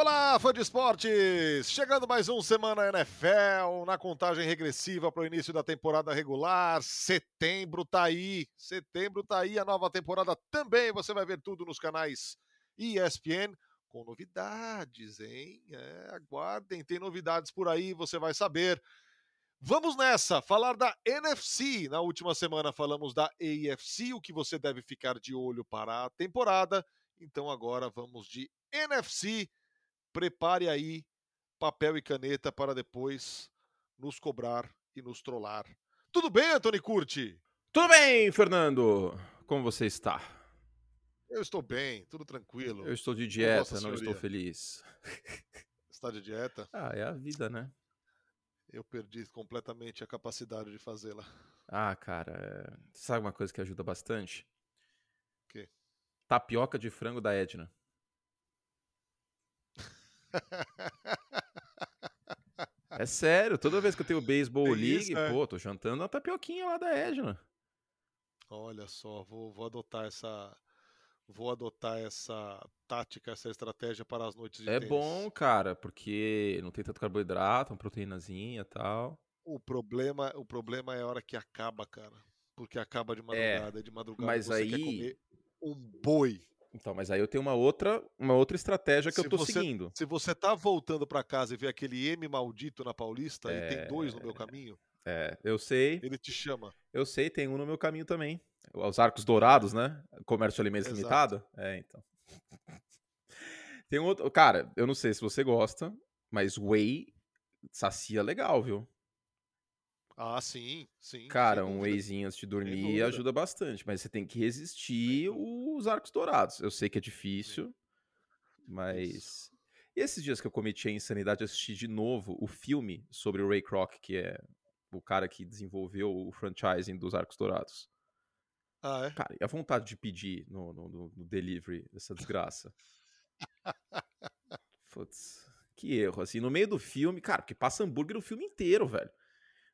Olá, fã de esportes! Chegando mais um Semana NFL, na contagem regressiva para o início da temporada regular. Setembro tá aí, setembro tá aí, a nova temporada também. Você vai ver tudo nos canais ESPN, com novidades, hein? É, aguardem, tem novidades por aí, você vai saber. Vamos nessa, falar da NFC. Na última semana falamos da AFC, o que você deve ficar de olho para a temporada. Então agora vamos de NFC prepare aí papel e caneta para depois nos cobrar e nos trollar. Tudo bem, Antônio Curti? Tudo bem, Fernando? Como você está? Eu estou bem, tudo tranquilo. Eu estou de dieta, não estou feliz. Está de dieta? Ah, é a vida, né? Eu perdi completamente a capacidade de fazê-la. Ah, cara, é... sabe uma coisa que ajuda bastante? O quê? Tapioca de frango da Edna. É sério, toda vez que eu tenho beisebol league, isso, é. pô, tô jantando na tapioquinha lá da Edna. Olha só, vou, vou adotar essa vou adotar essa tática, essa estratégia para as noites de É tênis. bom, cara, porque não tem tanto carboidrato, uma proteínazinha e tal. O problema, o problema é a hora que acaba, cara. Porque acaba de é, madrugada, é, de madrugada mas você aí... quer comer um boi. Então, mas aí eu tenho uma outra, uma outra estratégia que se eu tô você, seguindo. Se você tá voltando para casa e vê aquele M maldito na Paulista, é... e tem dois no meu caminho. É, eu sei. Ele te chama. Eu sei, tem um no meu caminho também. Os arcos dourados, né? Comércio de alimentos Exato. limitado. É, então. tem um outro. Cara, eu não sei se você gosta, mas whey sacia legal, viu? Ah, sim, sim. Cara, um wheyzinho antes de dormir ajuda bastante, mas você tem que resistir os arcos dourados. Eu sei que é difícil, mas. E esses dias que eu cometi a insanidade, assisti de novo o filme sobre o Ray Kroc, que é o cara que desenvolveu o franchising dos arcos dourados. Ah, é? Cara, e a vontade de pedir no, no, no delivery dessa desgraça. Putz, que erro, assim, no meio do filme, cara, porque passa hambúrguer o filme inteiro, velho.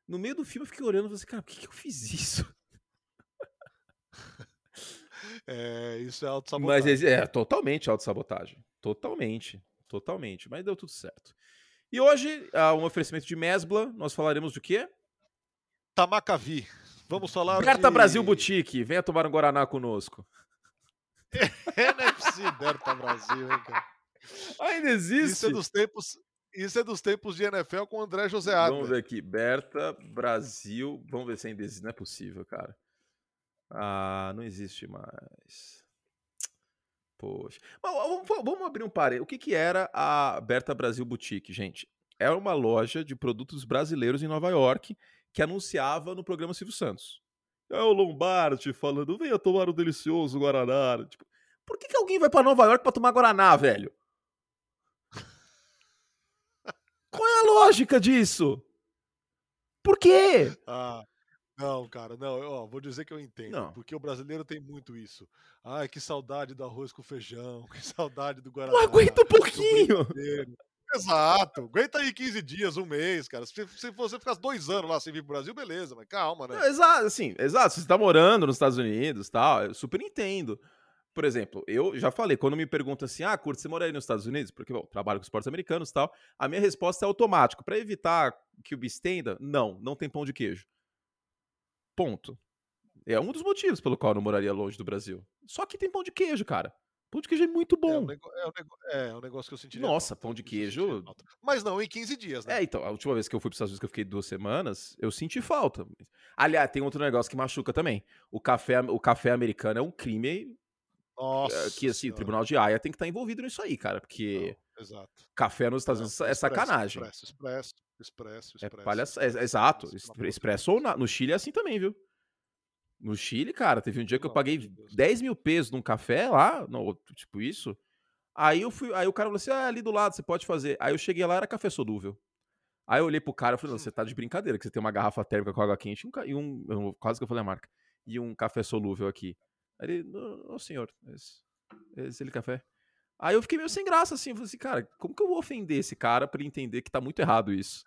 No meio do filme eu fiquei olhando e falei assim, cara, por que, que eu fiz isso? É, isso é autossabotagem. Mas é totalmente autossabotagem. Totalmente. Totalmente. Mas deu tudo certo. E hoje, a um oferecimento de Mesbla, nós falaremos do quê? Tamacavi. Vamos falar Berta de... Brasil Boutique. Venha tomar um Guaraná conosco. NFC Berta Brasil, hein, cara? Ainda existe? Isso é dos tempos, isso é dos tempos de NFL com o André José Adler. Vamos ver aqui. Berta, Brasil. Vamos ver se ainda existe. Não é possível, cara. Ah, não existe mais. Poxa. Mas, vamos abrir um parênteses. O que, que era a Berta Brasil Boutique, gente? Era uma loja de produtos brasileiros em Nova York que anunciava no programa Silvio Santos. É o Lombardi falando, venha tomar o um delicioso Guaraná. Tipo, por que, que alguém vai para Nova York para tomar Guaraná, velho? Qual é a lógica disso? Por quê? Ah, não, cara, não, ó, vou dizer que eu entendo. Não. Porque o brasileiro tem muito isso. Ai, que saudade do arroz com feijão, que saudade do Guaraná. Não aguenta um pouquinho. Exato, aguenta aí 15 dias, um mês, cara. Se, se você ficar dois anos lá sem vir pro Brasil, beleza, mas calma, né? exato, assim, exato. Se você tá morando nos Estados Unidos tal, eu super entendo. Por exemplo, eu já falei, quando me perguntam assim, ah, Curto, você mora aí nos Estados Unidos? Porque, bom, trabalho com esportes americanos e tal. A minha resposta é automática. Para evitar que o estenda, não, não tem pão de queijo. Ponto. É um dos motivos pelo qual eu não moraria longe do Brasil. Só que tem pão de queijo, cara. Pão de queijo é muito bom. É um, nego é um, nego é um negócio que eu sentiria. Nossa, pão de queijo. Mas não em 15 dias, né? É, então, a última vez que eu fui para os Estados Unidos, que eu fiquei duas semanas, eu senti falta. Aliás, tem outro negócio que machuca também. O café, o café americano é um crime nossa. Que assim, senhora. o Tribunal de Haia tem que estar tá envolvido nisso aí, cara, porque Não, exato. café nos Estados Unidos é, é sacanagem. Expresso, expresso, expresso, expresso. É, é, exato, expresso ou na... no Chile é assim também, viu? No Chile, cara, teve um dia que eu paguei 10 mil pesos num café lá, tipo isso. Aí eu fui, aí o cara falou assim: ah, ali do lado você pode fazer. Aí eu cheguei lá, era café solúvel. Aí eu olhei pro cara e falei: não, você tá de brincadeira, que você tem uma garrafa térmica com água quente e um, e um quase que eu falei a marca, e um café solúvel aqui. Aí ele, não, senhor, esse, esse ele café. Aí eu fiquei meio sem graça, assim, eu falei assim, cara, como que eu vou ofender esse cara pra ele entender que tá muito errado isso?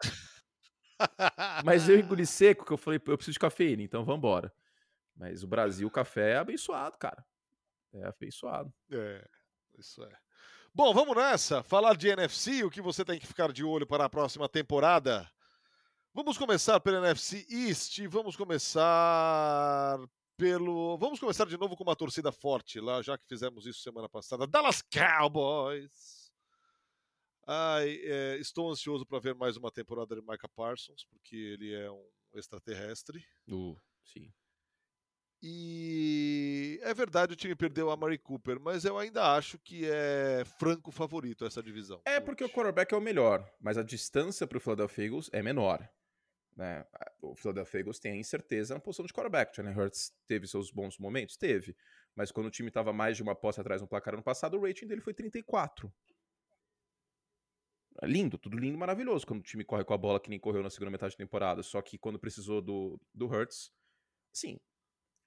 Mas eu engoli seco, que eu falei, eu preciso de cafeína, então vambora. Mas o Brasil, o café é abençoado, cara. É abençoado. É, isso é. Bom, vamos nessa. Falar de NFC, o que você tem que ficar de olho para a próxima temporada. Vamos começar pelo NFC East. Vamos começar pelo. Vamos começar de novo com uma torcida forte lá, já que fizemos isso semana passada. Dallas Cowboys. Ai, é, estou ansioso para ver mais uma temporada de Micah Parsons, porque ele é um extraterrestre. Uh, sim. E é verdade, o time perdeu a Mari Cooper, mas eu ainda acho que é franco favorito essa divisão. É porque o quarterback é o melhor, mas a distância para o Philadelphia Eagles é menor. Né? O Philadelphia Eagles tem a incerteza na posição de quarterback. Jalen Hurts teve seus bons momentos? Teve. Mas quando o time estava mais de uma posse atrás no placar ano passado, o rating dele foi 34. É lindo, tudo lindo, maravilhoso. Quando o time corre com a bola que nem correu na segunda metade da temporada. Só que quando precisou do, do Hurts, sim,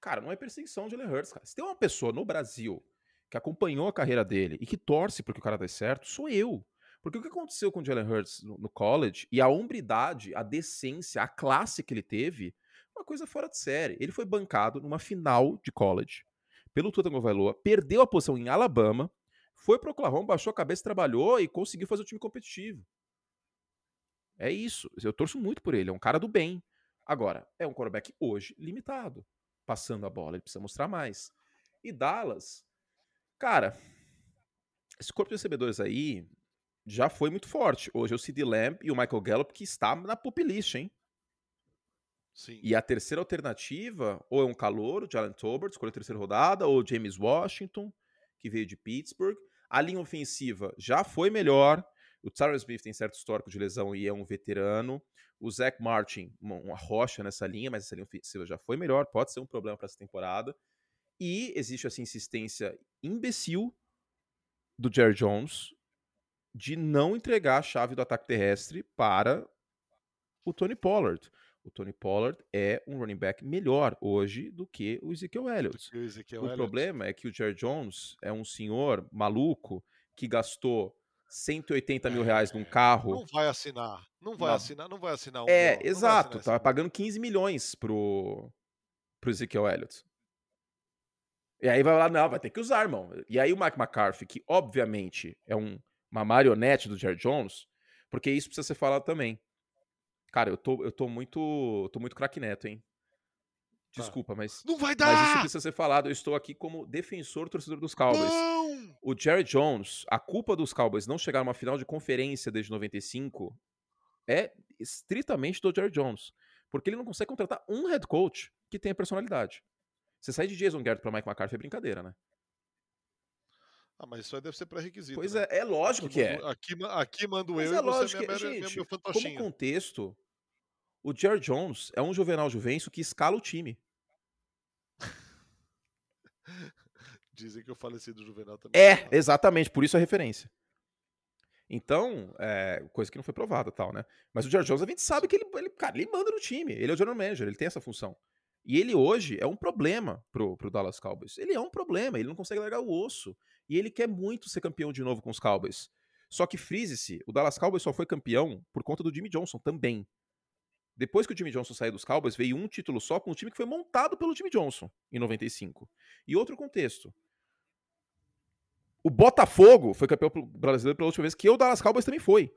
Cara, não é perseguição de Jalen Hurts, cara. Se tem uma pessoa no Brasil que acompanhou a carreira dele e que torce porque o cara dê certo, sou eu. Porque o que aconteceu com o Jalen Hurts no, no college e a hombridade, a decência, a classe que ele teve, uma coisa fora de série. Ele foi bancado numa final de college pelo Tua Tagovailoa, perdeu a posição em Alabama, foi pro Oklahoma, baixou a cabeça, trabalhou e conseguiu fazer o time competitivo. É isso. Eu torço muito por ele. É um cara do bem. Agora, é um quarterback hoje limitado passando a bola, ele precisa mostrar mais. E Dallas, cara, esse corpo de recebedores aí já foi muito forte. Hoje é o CD Lamb e o Michael Gallup que está na pop list, hein? Sim. E a terceira alternativa, ou é um calor, o Jalen Tolbert, escolheu a terceira rodada, ou James Washington, que veio de Pittsburgh. A linha ofensiva já foi melhor. O Tyler Smith tem certo histórico de lesão e é um veterano. O Zach Martin, uma rocha nessa linha, mas essa linha ofensiva já foi melhor, pode ser um problema para essa temporada. E existe essa insistência imbecil do Jerry Jones de não entregar a chave do ataque terrestre para o Tony Pollard. O Tony Pollard é um running back melhor hoje do que o Ezekiel Elliott. O, Ezekiel o Elliott. problema é que o Jerry Jones é um senhor maluco que gastou 180 mil reais num É, carro. Não vai assinar. Não vai Não. assinar, não vai assinar um É, não exato. Tava esse pagando 15 milhões pro, pro Ezekiel Elliott. E aí vai lá, não, vai ter que usar, irmão. E aí o Mike McCarthy, que obviamente é um, uma marionete do Jerry Jones, porque isso precisa ser falado também. Cara, eu tô, eu tô muito. tô muito craque neto, hein? Tá. Desculpa, mas, Não vai mas isso dar! precisa ser falado. Eu estou aqui como defensor torcedor dos Cowboys. Não! O Jerry Jones, a culpa dos Cowboys não chegar numa final de conferência desde 95 é estritamente do Jerry Jones. Porque ele não consegue contratar um head coach que tenha personalidade. Você sair de Jason Garrett para Mike McCarthy é brincadeira, né? Ah, mas isso aí deve ser pré-requisito. Pois né? é, é lógico Aqui que é. mando- Aqui, ma- aqui mando Mas eu é e você lógico é minha, que, minha, minha, gente, como contexto, o Jerry Jones é um juvenal juvencio que escala o time. Dizem que o falecido Juvenal também. É, exatamente, por isso a referência. Então, é, coisa que não foi provada tal, né? Mas o Jerry Jones, a gente sabe que ele, ele, cara, ele manda no time. Ele é o general manager, ele tem essa função. E ele hoje é um problema pro, pro Dallas Cowboys. Ele é um problema, ele não consegue largar o osso. E ele quer muito ser campeão de novo com os Cowboys. Só que frise-se, o Dallas Cowboys só foi campeão por conta do Jimmy Johnson também. Depois que o Jimmy Johnson saiu dos Cowboys, veio um título só com um time que foi montado pelo Jimmy Johnson em 95. E outro contexto. O Botafogo foi campeão brasileiro pela última vez, que o Dallas Cowboys também foi.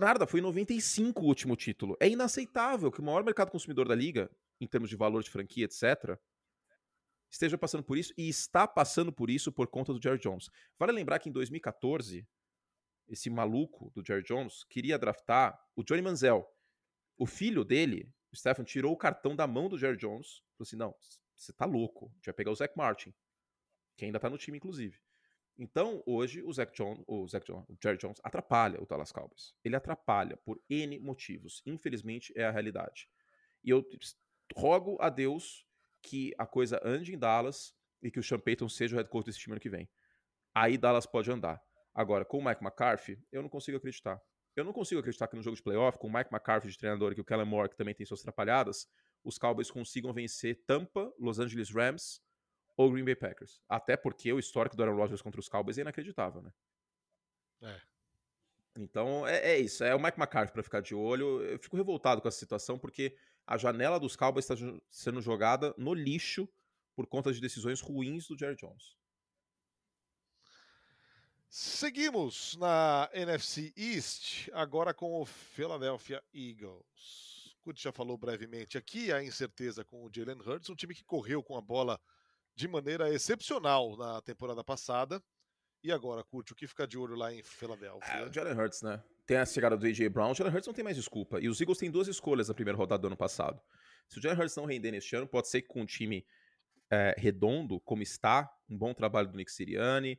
Nada, foi em 95 o último título. É inaceitável que o maior mercado consumidor da liga, em termos de valor de franquia, etc., esteja passando por isso e está passando por isso por conta do Jerry Jones. Vale lembrar que em 2014, esse maluco do Jerry Jones queria draftar o Johnny Manziel. O filho dele, o Stephen, tirou o cartão da mão do Jerry Jones. Falou assim: não, você tá louco. A gente vai pegar o Zach Martin, que ainda tá no time, inclusive. Então, hoje, o Zach Jones, o, Zach Jones, o Jerry Jones atrapalha o Dallas Cowboys. Ele atrapalha por N motivos. Infelizmente, é a realidade. E eu rogo a Deus que a coisa ande em Dallas e que o Sean Payton seja o head coach desse time ano que vem. Aí Dallas pode andar. Agora, com o Mike McCarthy, eu não consigo acreditar. Eu não consigo acreditar que no jogo de playoff, com o Mike McCarthy de treinador e que o Kellen Moore, que também tem suas atrapalhadas, os Cowboys consigam vencer Tampa, Los Angeles Rams ou Green Bay Packers. Até porque o histórico do Aaron Rodgers contra os Cowboys é inacreditável, né? É. Então, é, é isso. É o Mike McCarthy para ficar de olho. Eu fico revoltado com essa situação porque a janela dos Cowboys está sendo jogada no lixo por conta de decisões ruins do Jerry Jones. Seguimos na NFC East, agora com o Philadelphia Eagles. O já falou brevemente aqui a incerteza com o Jalen Hurts, um time que correu com a bola de maneira excepcional na temporada passada. E agora, Curte, o que fica de olho lá em Philadelphia? É, o Jalen Hurts, né? Tem a chegada do A.J. Brown, o Jalen Hurts não tem mais desculpa. E os Eagles têm duas escolhas na primeira rodada do ano passado. Se o Jalen Hurts não render neste ano, pode ser que com um time é, redondo, como está, um bom trabalho do Nick Sirianni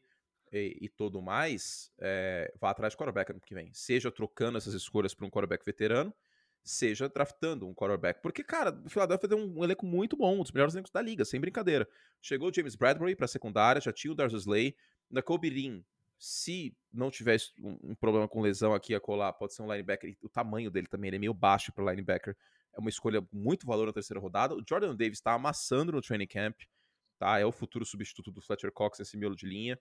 e, e tudo mais, é, vá atrás de quarterback ano que vem. Seja trocando essas escolhas para um quarterback veterano, seja draftando um quarterback. Porque, cara, o Philadelphia tem um, elenco muito bom, um dos melhores elencos da liga, sem brincadeira. Chegou o James Bradbury para a secundária, já tinha o Darius Slay, na Kobe se não tivesse um, um, problema com lesão aqui a colar, pode ser um linebacker. O tamanho dele também, ele é meio baixo para linebacker. É uma escolha muito valor na terceira rodada. O Jordan Davis está amassando no training camp, tá? É o futuro substituto do Fletcher Cox nesse miolo de linha.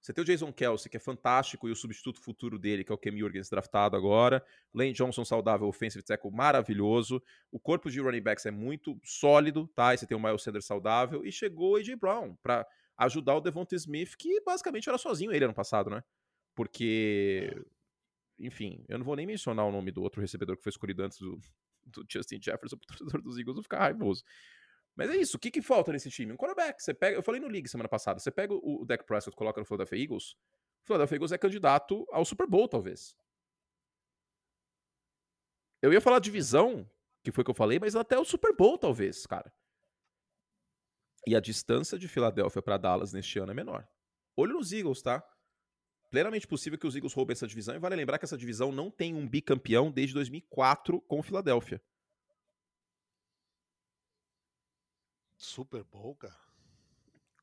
Você tem o Jason Kelsey, que é fantástico, e o substituto futuro dele, que é o Cam Jurgens, draftado agora. Lane Johnson, saudável, offensive tackle, maravilhoso. O corpo de running backs é muito sólido, tá? E você tem o Miles Sanders saudável. E chegou o A.J. Brown para ajudar o Devonta Smith, que basicamente era sozinho ele ano passado, né? Porque, enfim, eu não vou nem mencionar o nome do outro recebedor que foi escolhido antes do, do Justin Jefferson, o torcedor dos Eagles não ficar raivoso. Mas é isso, o que, que falta nesse time? Um quarterback. Você pega, eu falei no League semana passada, você pega o, o Dak Prescott coloca no Philadelphia Eagles, o Philadelphia Eagles é candidato ao Super Bowl, talvez. Eu ia falar divisão, que foi o que eu falei, mas até o Super Bowl, talvez, cara. E a distância de Filadélfia para Dallas neste ano é menor. Olho nos Eagles, tá? Plenamente possível que os Eagles roubem essa divisão. E vale lembrar que essa divisão não tem um bicampeão desde 2004 com o Filadélfia. Super Bowl, cara?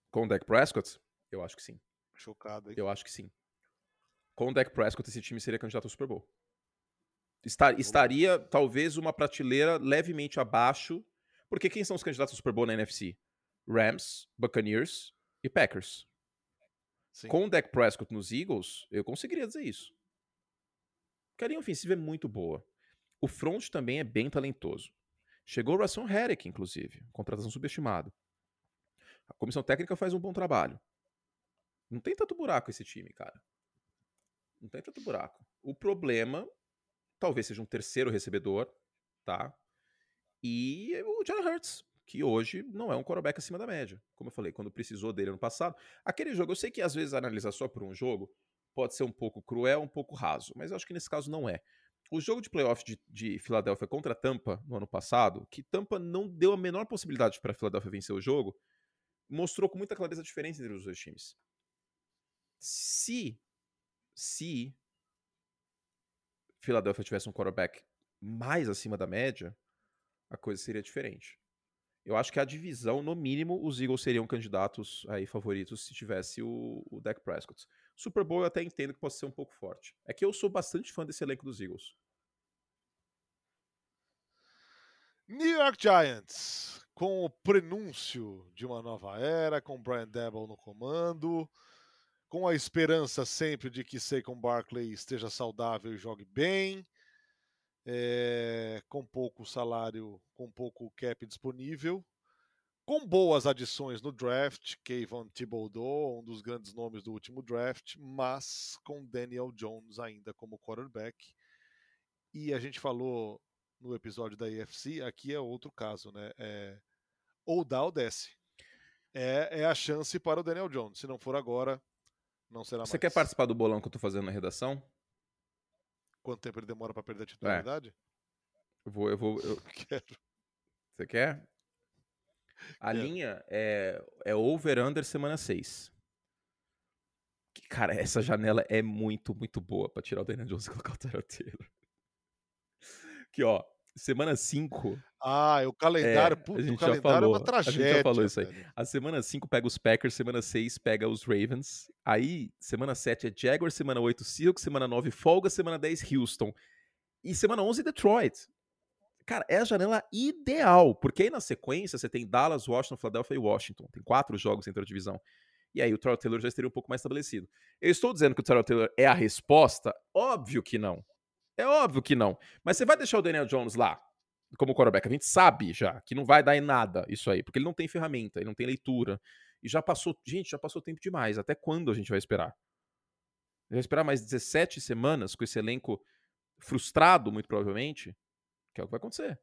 Com o Dak Prescott? Eu acho que sim. Chocado, hein? Eu acho que sim. Com o Dak Prescott, esse time seria candidato ao Super Bowl. Estar, estaria, talvez, uma prateleira levemente abaixo. Porque quem são os candidatos ao Super Bowl na NFC? Rams, Buccaneers e Packers. Sim. Com o Dak Prescott nos Eagles, eu conseguiria dizer isso. A linha ofensiva é muito boa. O front também é bem talentoso. Chegou o Rasson Herrick, inclusive, contratação subestimado. A comissão técnica faz um bom trabalho. Não tem tanto buraco esse time, cara. Não tem tanto buraco. O problema talvez seja um terceiro recebedor, tá? E o John Hurts que hoje não é um quarterback acima da média. Como eu falei, quando precisou dele no passado. Aquele jogo, eu sei que às vezes analisar só por um jogo pode ser um pouco cruel, um pouco raso, mas eu acho que nesse caso não é. O jogo de playoff de, de Filadélfia contra Tampa no ano passado, que Tampa não deu a menor possibilidade para Filadélfia vencer o jogo, mostrou com muita clareza a diferença entre os dois times. Se, se Filadélfia tivesse um quarterback mais acima da média, a coisa seria diferente. Eu acho que a divisão, no mínimo, os Eagles seriam candidatos aí favoritos se tivesse o, o Dak Prescott. Super Bowl eu até entendo que possa ser um pouco forte. É que eu sou bastante fã desse elenco dos Eagles. New York Giants, com o prenúncio de uma nova era, com Brian Debble no comando, com a esperança sempre de que Saquon Barkley esteja saudável e jogue bem, é, com pouco salário, com pouco cap disponível, com boas adições no draft, Kayvon Thibodeau, um dos grandes nomes do último draft, mas com Daniel Jones ainda como quarterback. E a gente falou no episódio da EFC, aqui é outro caso, né? É, ou dá ou desce. É, é a chance para o Daniel Jones. Se não for agora, não será Você mais. quer participar do bolão que eu estou fazendo na redação? Quanto tempo ele demora para perder a é. titularidade? É. Eu vou, eu vou. Eu... Quero. Você quer? A Quero. linha é, é over-under semana 6. Cara, essa janela é muito, muito boa pra tirar o Daniel Jones e colocar o Tyrell Taylor. Aqui, ó. Semana 5. Ah, o calendário, é, puto, a gente o calendário já falou, é uma tragédia. A gente já falou isso aí. A semana 5 pega os Packers, semana 6 pega os Ravens. Aí, semana 7 é Jaguars, semana 8 Seahawks, semana 9 folga, semana 10 Houston. E semana 11 Detroit. Cara, é a janela ideal, porque aí na sequência você tem Dallas, Washington, Philadelphia e Washington. Tem quatro jogos entre a divisão. E aí o Terrell Taylor já estaria um pouco mais estabelecido. Eu estou dizendo que o Terrell Taylor é a resposta? Óbvio que não. É óbvio que não. Mas você vai deixar o Daniel Jones lá como quarterback? A gente sabe já que não vai dar em nada isso aí, porque ele não tem ferramenta, ele não tem leitura. E já passou, gente, já passou tempo demais. Até quando a gente vai esperar? Vai esperar mais 17 semanas com esse elenco frustrado, muito provavelmente, que é o que vai acontecer.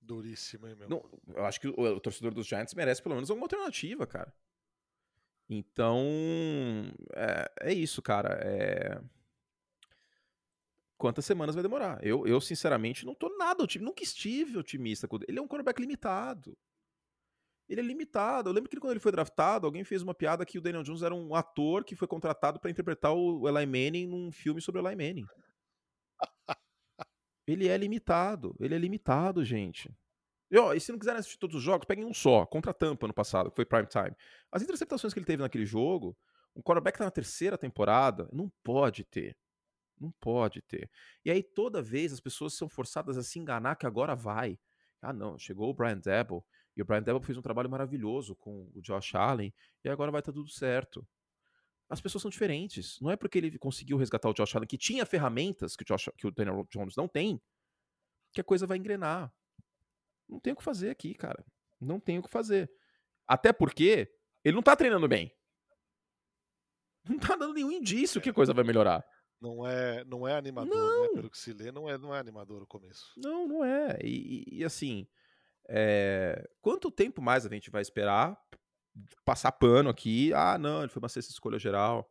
Duríssimo, hein, meu? Não, eu acho que o, o, torcedor dos Giants merece pelo menos alguma alternativa, cara. Então, é, é isso, cara. É... Quantas semanas vai demorar? Eu, eu sinceramente, não tô nada Nunca estive otimista. Ele é um quarterback limitado. Ele é limitado. Eu lembro que quando ele foi draftado, alguém fez uma piada que o Daniel Jones era um ator que foi contratado para interpretar o Eli Manning num filme sobre o Eli Manning. Ele é limitado. Ele é limitado, gente. E, ó, e se não quiserem assistir todos os jogos, peguem um só, contra a Tampa no passado, que foi prime time. As interceptações que ele teve naquele jogo, um quarterback tá na terceira temporada, não pode ter. Não pode ter. E aí toda vez as pessoas são forçadas a se enganar que agora vai. Ah, não, chegou o Brian Debo, e o Brian Debo fez um trabalho maravilhoso com o Josh Allen, e agora vai estar tá tudo certo. As pessoas são diferentes. Não é porque ele conseguiu resgatar o Josh Allen, que tinha ferramentas que o, Josh, que o Daniel Jones não tem, que a coisa vai engrenar. Não tem o que fazer aqui, cara. Não tem o que fazer. Até porque ele não tá treinando bem. Não tá dando nenhum indício que a coisa vai melhorar. Não é, não é animador, né? não. né? Pelo que se lê, não é, não é animador o começo. Não, não é. E, e assim, é... quanto tempo mais a gente vai esperar passar pano aqui? Ah, não, ele foi uma sexta escolha geral.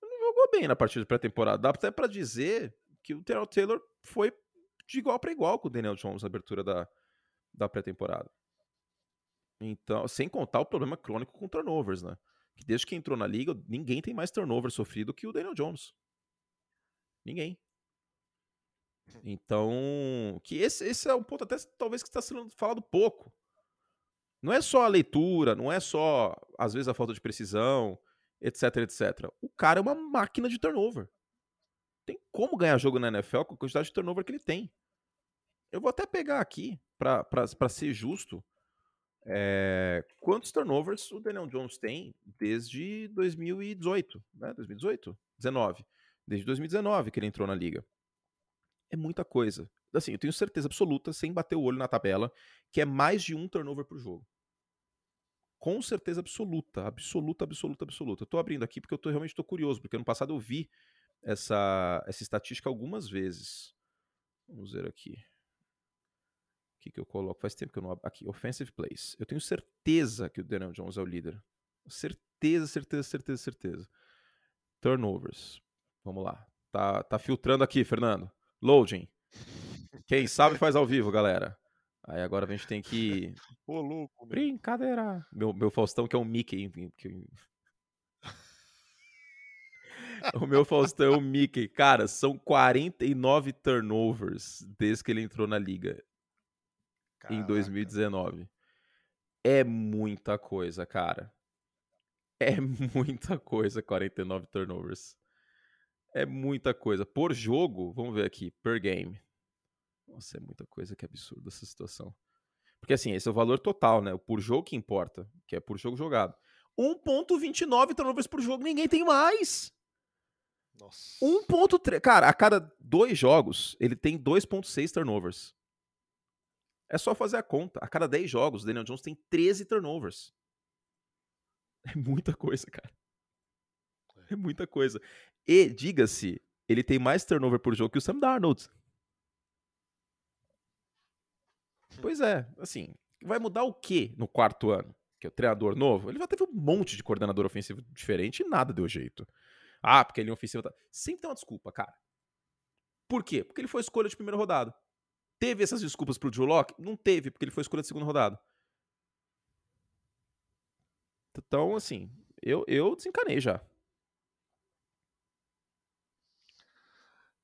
Não jogou bem na partida de pré-temporada. Dá até para dizer que o Terrell Taylor foi de igual para igual com o Daniel Jones na abertura da, da pré-temporada. Então, sem contar o problema crônico com turnovers, né? Que desde que entrou na liga, ninguém tem mais turnover sofrido que o Daniel Jones. Ninguém. Então, que esse, esse é um ponto até talvez que está sendo falado pouco. Não é só a leitura, não é só, às vezes, a falta de precisão, etc, etc. O cara é uma máquina de turnover. Tem como ganhar jogo na NFL com a quantidade de turnover que ele tem. Eu vou até pegar aqui, para ser justo, é, quantos turnovers o Daniel Jones tem desde 2018, né? 2018? 19. Desde 2019 que ele entrou na liga. É muita coisa. Assim, eu tenho certeza absoluta, sem bater o olho na tabela, que é mais de um turnover por jogo. Com certeza absoluta, absoluta, absoluta, absoluta. Eu tô abrindo aqui porque eu tô, realmente estou curioso, porque ano passado eu vi essa, essa estatística algumas vezes. Vamos ver aqui que, que eu coloco? Faz tempo que eu não. Aqui, offensive plays. Eu tenho certeza que o Daniel Jones é o líder. Certeza, certeza, certeza, certeza. Turnovers. Vamos lá. Tá, tá filtrando aqui, Fernando. Loading. Quem sabe faz ao vivo, galera. Aí agora a gente tem que. Ô, louco. Meu. Brincadeira. Meu, meu Faustão, que é um Mickey. Que... o meu Faustão é o Mickey. Cara, são 49 turnovers desde que ele entrou na liga. Caraca. em 2019. É muita coisa, cara. É muita coisa, 49 turnovers. É muita coisa. Por jogo, vamos ver aqui, per game. Nossa, é muita coisa, que absurdo essa situação. Porque assim, esse é o valor total, né? O por jogo que importa, que é por jogo jogado. 1.29 turnovers por jogo, ninguém tem mais. Nossa. 1.3. Cara, a cada dois jogos, ele tem 2.6 turnovers. É só fazer a conta. A cada 10 jogos, o Daniel Jones tem 13 turnovers. É muita coisa, cara. É muita coisa. E, diga-se, ele tem mais turnover por jogo que o Sam Darnold. Pois é, assim, vai mudar o que no quarto ano? Que é o treinador novo? Ele já teve um monte de coordenador ofensivo diferente e nada deu jeito. Ah, porque ele é ofensivo. Tá... Sempre tem uma desculpa, cara. Por quê? Porque ele foi escolha de primeira rodada. Teve essas desculpas pro Drew Locke? Não teve, porque ele foi escolha de segunda rodada. Então, assim, eu, eu desencanei já.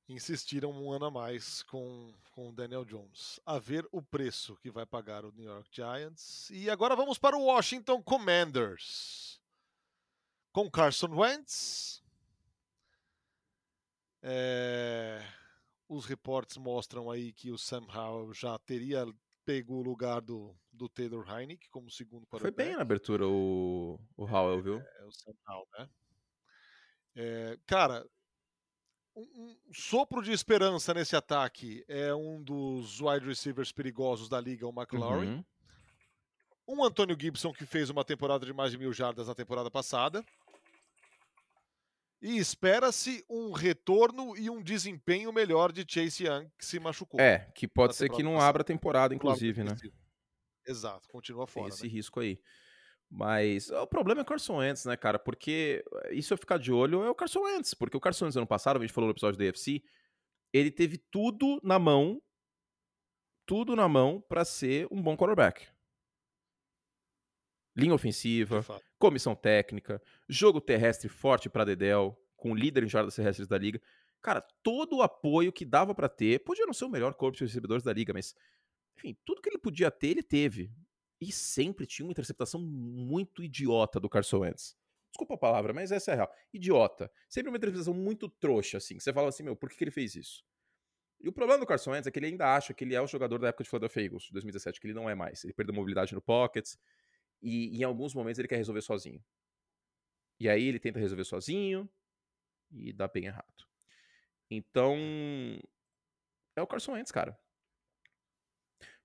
Insistiram um ano a mais com, com o Daniel Jones. A ver o preço que vai pagar o New York Giants. E agora vamos para o Washington Commanders. Com Carson Wentz. É os reportes mostram aí que o Sam Howell já teria pego o lugar do, do Taylor Heineck como segundo para Foi bem na abertura o, o Howell, viu? É, é o Sam Howell, né? É, cara, um, um, sopro de esperança nesse ataque é um dos wide receivers perigosos da liga, o McLaurin. Uhum. Um Antônio Gibson que fez uma temporada de mais de mil jardas na temporada passada. E espera-se um retorno e um desempenho melhor de Chase Young, que se machucou. É, que pode ser que não abra a temporada, inclusive, né? Exato, continua fora. Tem esse né? risco aí. Mas o problema é o Carson Wentz, né, cara? Porque isso eu ficar de olho é o Carson Wentz. Porque o Carson Wentz ano passado, a gente falou no episódio da AFC, ele teve tudo na mão, tudo na mão para ser um bom quarterback. Linha ofensiva, comissão técnica, jogo terrestre forte para Dedel, com o líder em jardas terrestres da liga. Cara, todo o apoio que dava para ter, podia não ser o melhor corpo de recebedores da liga, mas enfim, tudo que ele podia ter, ele teve. E sempre tinha uma interceptação muito idiota do Carson Wentz. Desculpa a palavra, mas essa é a real. Idiota. Sempre uma interpretação muito trouxa, assim. Que você fala assim, meu, por que, que ele fez isso? E o problema do Carson Wentz é que ele ainda acha que ele é o jogador da época de Philadelphia Eagles, de 2017, que ele não é mais. Ele perdeu mobilidade no pockets e, em alguns momentos ele quer resolver sozinho. E aí ele tenta resolver sozinho e dá bem errado. Então, é o Carson Wentz, cara.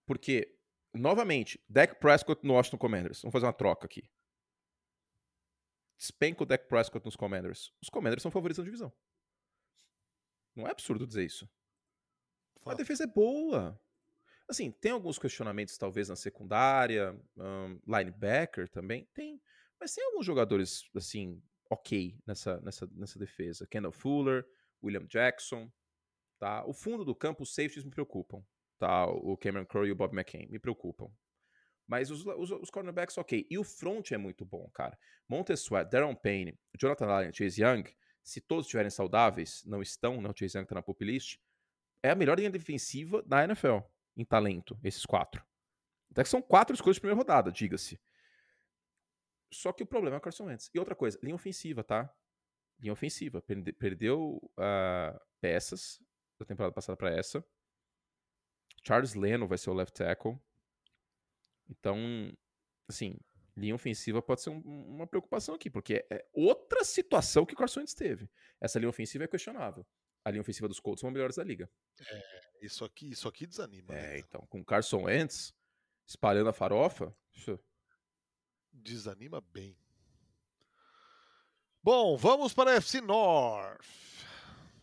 Porque, novamente, Dak Prescott no Washington Commanders. Vamos fazer uma troca aqui despenca o Dak Prescott nos Commanders. Os Commanders são favoritos da divisão. Não é absurdo dizer isso. A defesa é boa. Assim, tem alguns questionamentos, talvez, na secundária, um, linebacker também, tem. Mas tem alguns jogadores, assim, ok nessa, nessa, nessa defesa. Kendall Fuller, William Jackson, tá? O fundo do campo, os safeties me preocupam, tá? O Cameron Crowe e o Bob McCain me preocupam. Mas os, os, os, cornerbacks, ok. E o front é muito bom, cara. Montez Sweat, Darren Payne, Jonathan Allen, Chase Young, se todos estiverem saudáveis, não estão, não, o Chase Young tá na pop list, é a melhor linha defensiva da NFL em talento, esses quatro. Até que são quatro escolhas de primeira rodada, diga-se. Só que o problema é o Carson Wentz. E outra coisa, linha ofensiva, tá? Linha ofensiva. Perde, perdeu uh, peças da temporada passada para essa. Charles Leno vai ser o left tackle. Então, assim, linha ofensiva pode ser um, uma preocupação aqui, porque é outra situação que o Carson Wentz teve. Essa linha ofensiva é questionável. A linha ofensiva dos Colts são as melhores da liga. É, isso aqui, isso aqui desanima. É, né? então, com o Carson Wentz espalhando a farofa, desanima bem. Bom, vamos para a FC North.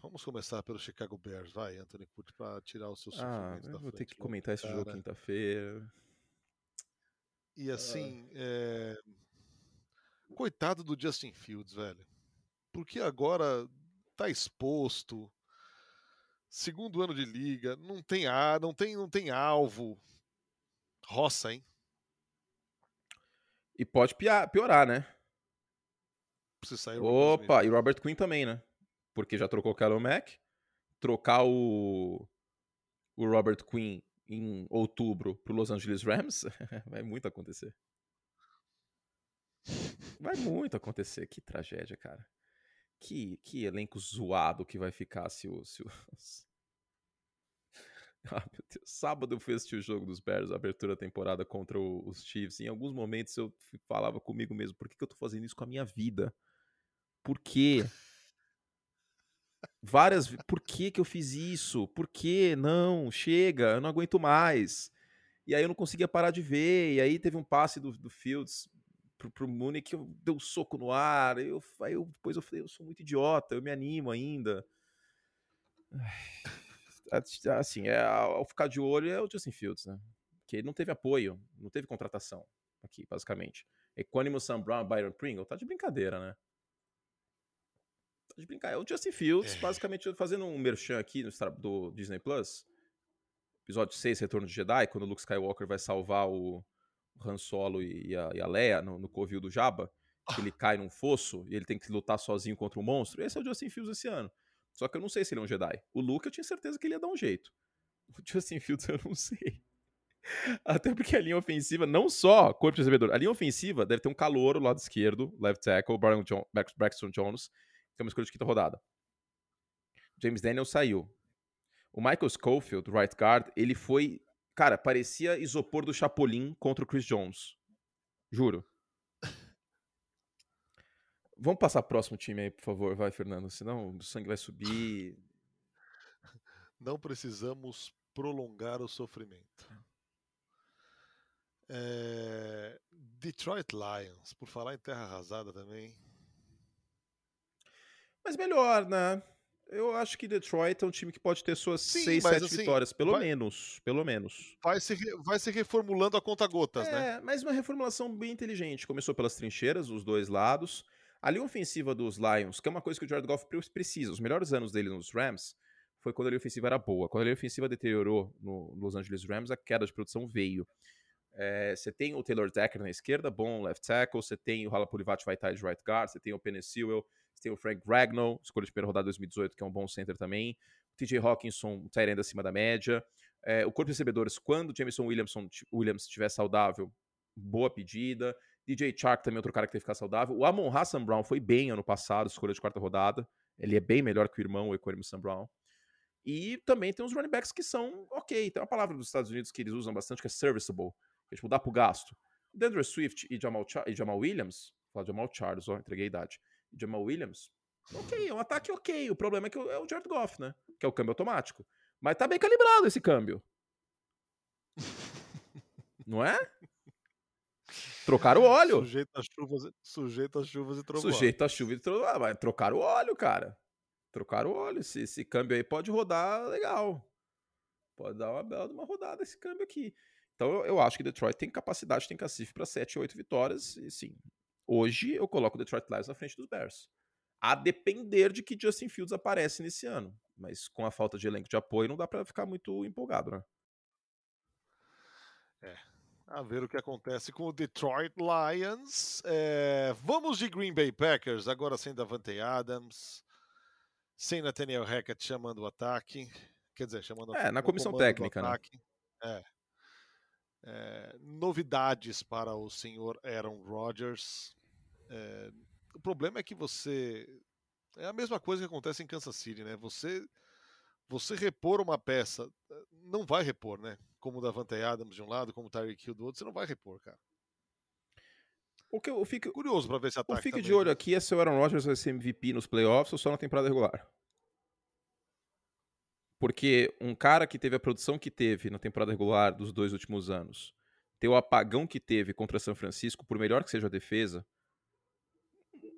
Vamos começar pelo Chicago Bears, vai, Anthony Curti, para tirar o seu ah, sofrimento ah, da vou ter que comentar esse jogo quinta-feira. E assim, é... coitado do Justin Fields, velho. Porque agora tá exposto. Segundo ano de liga, não tem ar, não tem, não tem alvo. Roça, hein? E pode piorar, né? Opa, e Robert Quinn também, né? Porque já trocou o Khalil Mack. Trocar o, o Robert Quinn em outubro para Los Angeles Rams, vai muito acontecer. Vai muito acontecer. Que tragédia, cara. Que, que elenco zoado que vai ficar se o. Se o... Ah, meu Deus. Sábado eu fui assistir o jogo dos Bears, a abertura da temporada contra o, os Chiefs. Em alguns momentos eu falava comigo mesmo: por que, que eu tô fazendo isso com a minha vida? Por quê? Várias por que que eu fiz isso? Por que? Não, chega, eu não aguento mais. E aí eu não conseguia parar de ver, e aí teve um passe do, do Fields pro, pro Mooney que eu deu um soco no ar, eu, aí eu, depois eu falei, eu sou muito idiota, eu me animo ainda. Assim, é, ao ficar de olho é o Justin Fields, né? Que não teve apoio, não teve contratação aqui, basicamente. Equanimous Sam Brown, Byron Pringle, tá de brincadeira, né? De brincar. É o Justin Fields, é. basicamente fazendo um merchan aqui no do Disney Plus. Episódio 6, Retorno de Jedi, quando o Luke Skywalker vai salvar o Han Solo e a, e a Leia no, no covil do Jabba, que ele cai num fosso e ele tem que lutar sozinho contra um monstro. Esse é o Justin Fields esse ano. Só que eu não sei se ele é um Jedi. O Luke eu tinha certeza que ele ia dar um jeito. O Justin Fields eu não sei. Até porque a linha ofensiva, não só corpo de recebedor, a linha ofensiva deve ter um calor do lado esquerdo, left tackle, Brian John, Braxton Jones, que é uma escolha de quinta rodada. James Daniel saiu. O Michael Schofield, right guard, ele foi. Cara, parecia isopor do Chapolin contra o Chris Jones. Juro. Vamos passar próximo time aí, por favor, vai, Fernando. Senão o sangue vai subir. Não precisamos prolongar o sofrimento. É... Detroit Lions, por falar em terra arrasada também. Mas melhor, né? Eu acho que Detroit é um time que pode ter suas Sim, 6, 7 assim, vitórias, pelo vai, menos. Pelo menos. Vai se, vai se reformulando a conta gotas, é, né? É, mas uma reformulação bem inteligente. Começou pelas trincheiras, os dois lados. A linha ofensiva dos Lions, que é uma coisa que o Jared Goff precisa. Os melhores anos dele nos Rams foi quando a linha ofensiva era boa. Quando a linha ofensiva deteriorou no Los Angeles Rams, a queda de produção veio. É, você tem o Taylor Decker na esquerda, bom left tackle. Você tem o Halapulivat Vaitai de right guard. Você tem o Penny Sewell. Tem o Frank Ragnow, escolha de primeira rodada 2018, que é um bom center também. O TJ Hawkinson, tight end acima da média. É, o corpo de recebedores, quando o Jameson Williamson, Williams estiver saudável, boa pedida. DJ Chark também outro cara que tem que ficar saudável. O Amon Hassan Brown foi bem ano passado, escolha de quarta rodada. Ele é bem melhor que o irmão, o Equanimus Brown. E também tem uns running backs que são ok. Tem uma palavra dos Estados Unidos que eles usam bastante que é serviceable, que é tipo, dá pro gasto. Dandre Swift e Jamal, e Jamal Williams, fala Jamal Charles, ó, entreguei a idade. Jamal Williams, ok, é um ataque ok. O problema é que é o Jared Goff, né? Que é o câmbio automático. Mas tá bem calibrado esse câmbio. Não é? Trocaram o óleo. Sujeito a chuvas, sujeito a chuvas e trovões. Sujeito a chuva e trovões. Ah, mas trocaram o óleo, cara. Trocaram o óleo. Esse, esse câmbio aí pode rodar legal. Pode dar uma bela uma rodada esse câmbio aqui. Então eu, eu acho que Detroit tem capacidade, tem cacife para 7, 8 vitórias. E sim, hoje eu coloco o Detroit Lions na frente dos Bears. A depender de que Justin Fields aparece nesse ano. Mas com a falta de elenco de apoio, não dá para ficar muito empolgado, né? É. A ver o que acontece com o Detroit Lions. É, vamos de Green Bay Packers, agora sem Davante Adams sem Nathaniel Hackett chamando o ataque. Quer dizer, chamando É, na comissão técnica, né? É. é. Novidades para o senhor Aaron Rodgers. É, o problema é que você. É a mesma coisa que acontece em Kansas City, né? Você você repor uma peça, não vai repor, né? Como o Davante Adams de um lado, como o Tyreek Hill do outro, você não vai repor, cara. O que eu fico curioso para ver se ataque. Eu fico de olho né? aqui é se o Aaron Rodgers vai ser MVP nos playoffs ou só na temporada regular. Porque um cara que teve a produção que teve na temporada regular dos dois últimos anos, ter o apagão que teve contra São Francisco, por melhor que seja a defesa,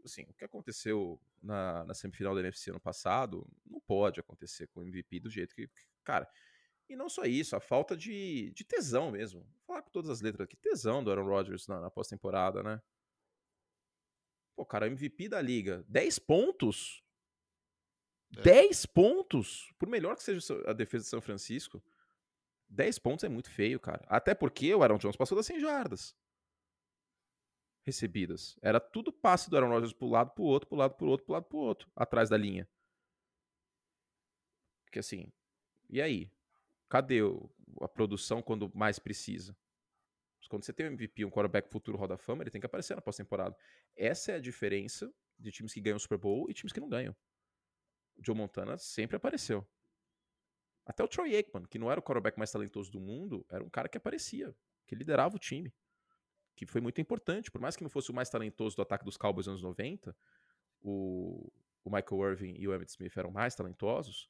assim, o que aconteceu na, na semifinal da NFC ano passado, não pode acontecer com o MVP do jeito que, cara. E não só isso, a falta de, de tesão mesmo. Vou falar com todas as letras aqui, tesão do Aaron Rodgers na, na pós-temporada, né? Pô, cara, MVP da liga, 10 pontos 10 pontos, por melhor que seja a defesa de São Francisco, 10 pontos é muito feio, cara. Até porque o Aaron Jones passou das 100 jardas recebidas. Era tudo passe do Aaron Rodgers pro lado, pro outro, pro lado, pro outro, pro lado, pro outro, atrás da linha. Porque assim, e aí? Cadê o, a produção quando mais precisa? Quando você tem um MVP, um quarterback futuro roda fama, ele tem que aparecer na pós-temporada. Essa é a diferença de times que ganham o Super Bowl e times que não ganham. Joe Montana sempre apareceu. Até o Troy Aikman, que não era o quarterback mais talentoso do mundo, era um cara que aparecia, que liderava o time. Que foi muito importante. Por mais que não fosse o mais talentoso do ataque dos Cowboys nos anos 90, o, o Michael Irving e o Emmitt Smith eram mais talentosos.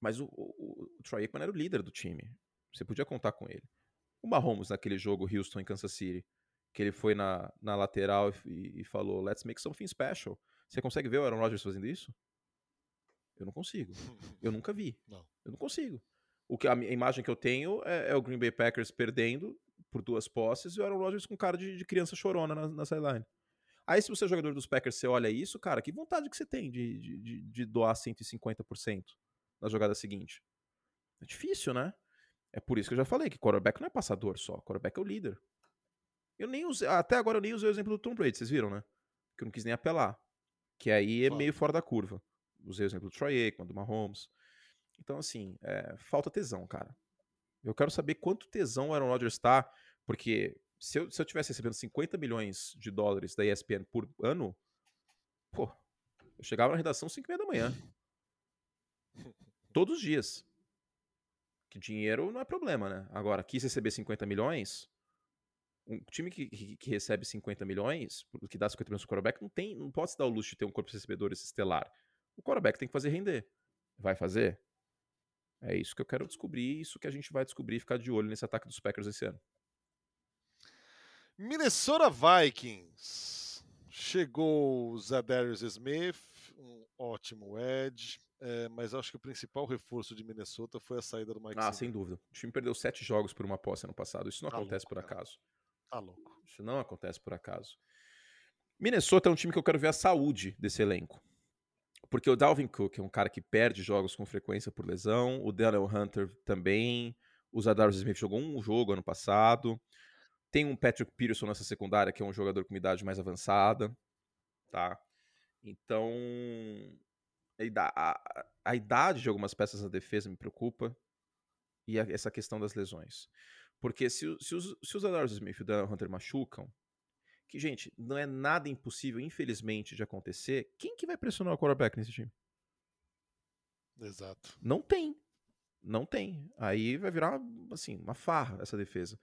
Mas o, o, o Troy Aikman era o líder do time. Você podia contar com ele. O Mahomes, naquele jogo Houston em Kansas City, que ele foi na, na lateral e, e falou: Let's make something special. Você consegue ver o Aaron Rodgers fazendo isso? Eu não consigo. Eu nunca vi. Não. Eu não consigo. O que a, a imagem que eu tenho é, é, o Green Bay Packers perdendo por duas posses e o Aaron Rodgers com cara de, de criança chorona na, na sideline. Aí, se você é jogador dos Packers, você olha isso, cara, que vontade que você tem de, de, de doar 150% na jogada seguinte. É difícil, né? É por isso que eu já falei que quarterback não é passador só, quarterback é o líder. Eu nem usei, até agora eu nem usei o exemplo do Tom Brady, vocês viram, né? Que eu não quis nem apelar. Que aí é meio fora da curva usei o exemplo do Troy Aikman, do Mahomes. Então, assim, é, falta tesão, cara. Eu quero saber quanto tesão o Aaron Rodgers está, porque se eu, se eu tivesse recebendo 50 milhões de dólares da ESPN por ano, pô, eu chegava na redação 5 e meia da manhã. Todos os dias. Que dinheiro não é problema, né? Agora, quis receber 50 milhões, um time que, que, que, recebe 50 milhões, que dá 50 milhões pro quarterback, não, tem, não pode se dar o luxo de ter um corpo de recebedores estelar. O quarterback tem que fazer render. Vai fazer? É isso que eu quero descobrir, isso que a gente vai descobrir e ficar de olho nesse ataque dos Packers esse ano. Minnesota Vikings. Chegou o Zadarius Smith, um ótimo edge, é, mas acho que o principal reforço de Minnesota foi a saída do Mike Ah, sem dúvida. O time perdeu sete jogos por uma posse ano passado. Isso não Tá acontece louco, por cara. acaso. Tá louco. Isso não acontece por acaso. Minnesota é um time que eu quero ver a saúde desse elenco. Porque o Dalvin Cook é um cara que perde jogos com frequência por lesão, o Daniel Hunter também, o Zadarius Smith jogou um jogo ano passado, tem um Patrick Peterson nessa secundária que é um jogador com idade mais avançada, tá? Então, a, a- idade de algumas peças da defesa me preocupa e a- essa questão das lesões. Porque se, se os, se os Zadarius Smith e o Daniel Hunter machucam, que, gente, não é nada impossível, infelizmente, de acontecer, quem que vai pressionar o quarterback nesse time? Exato. Não tem. Não tem. Aí vai virar, assim, uma farra essa defesa.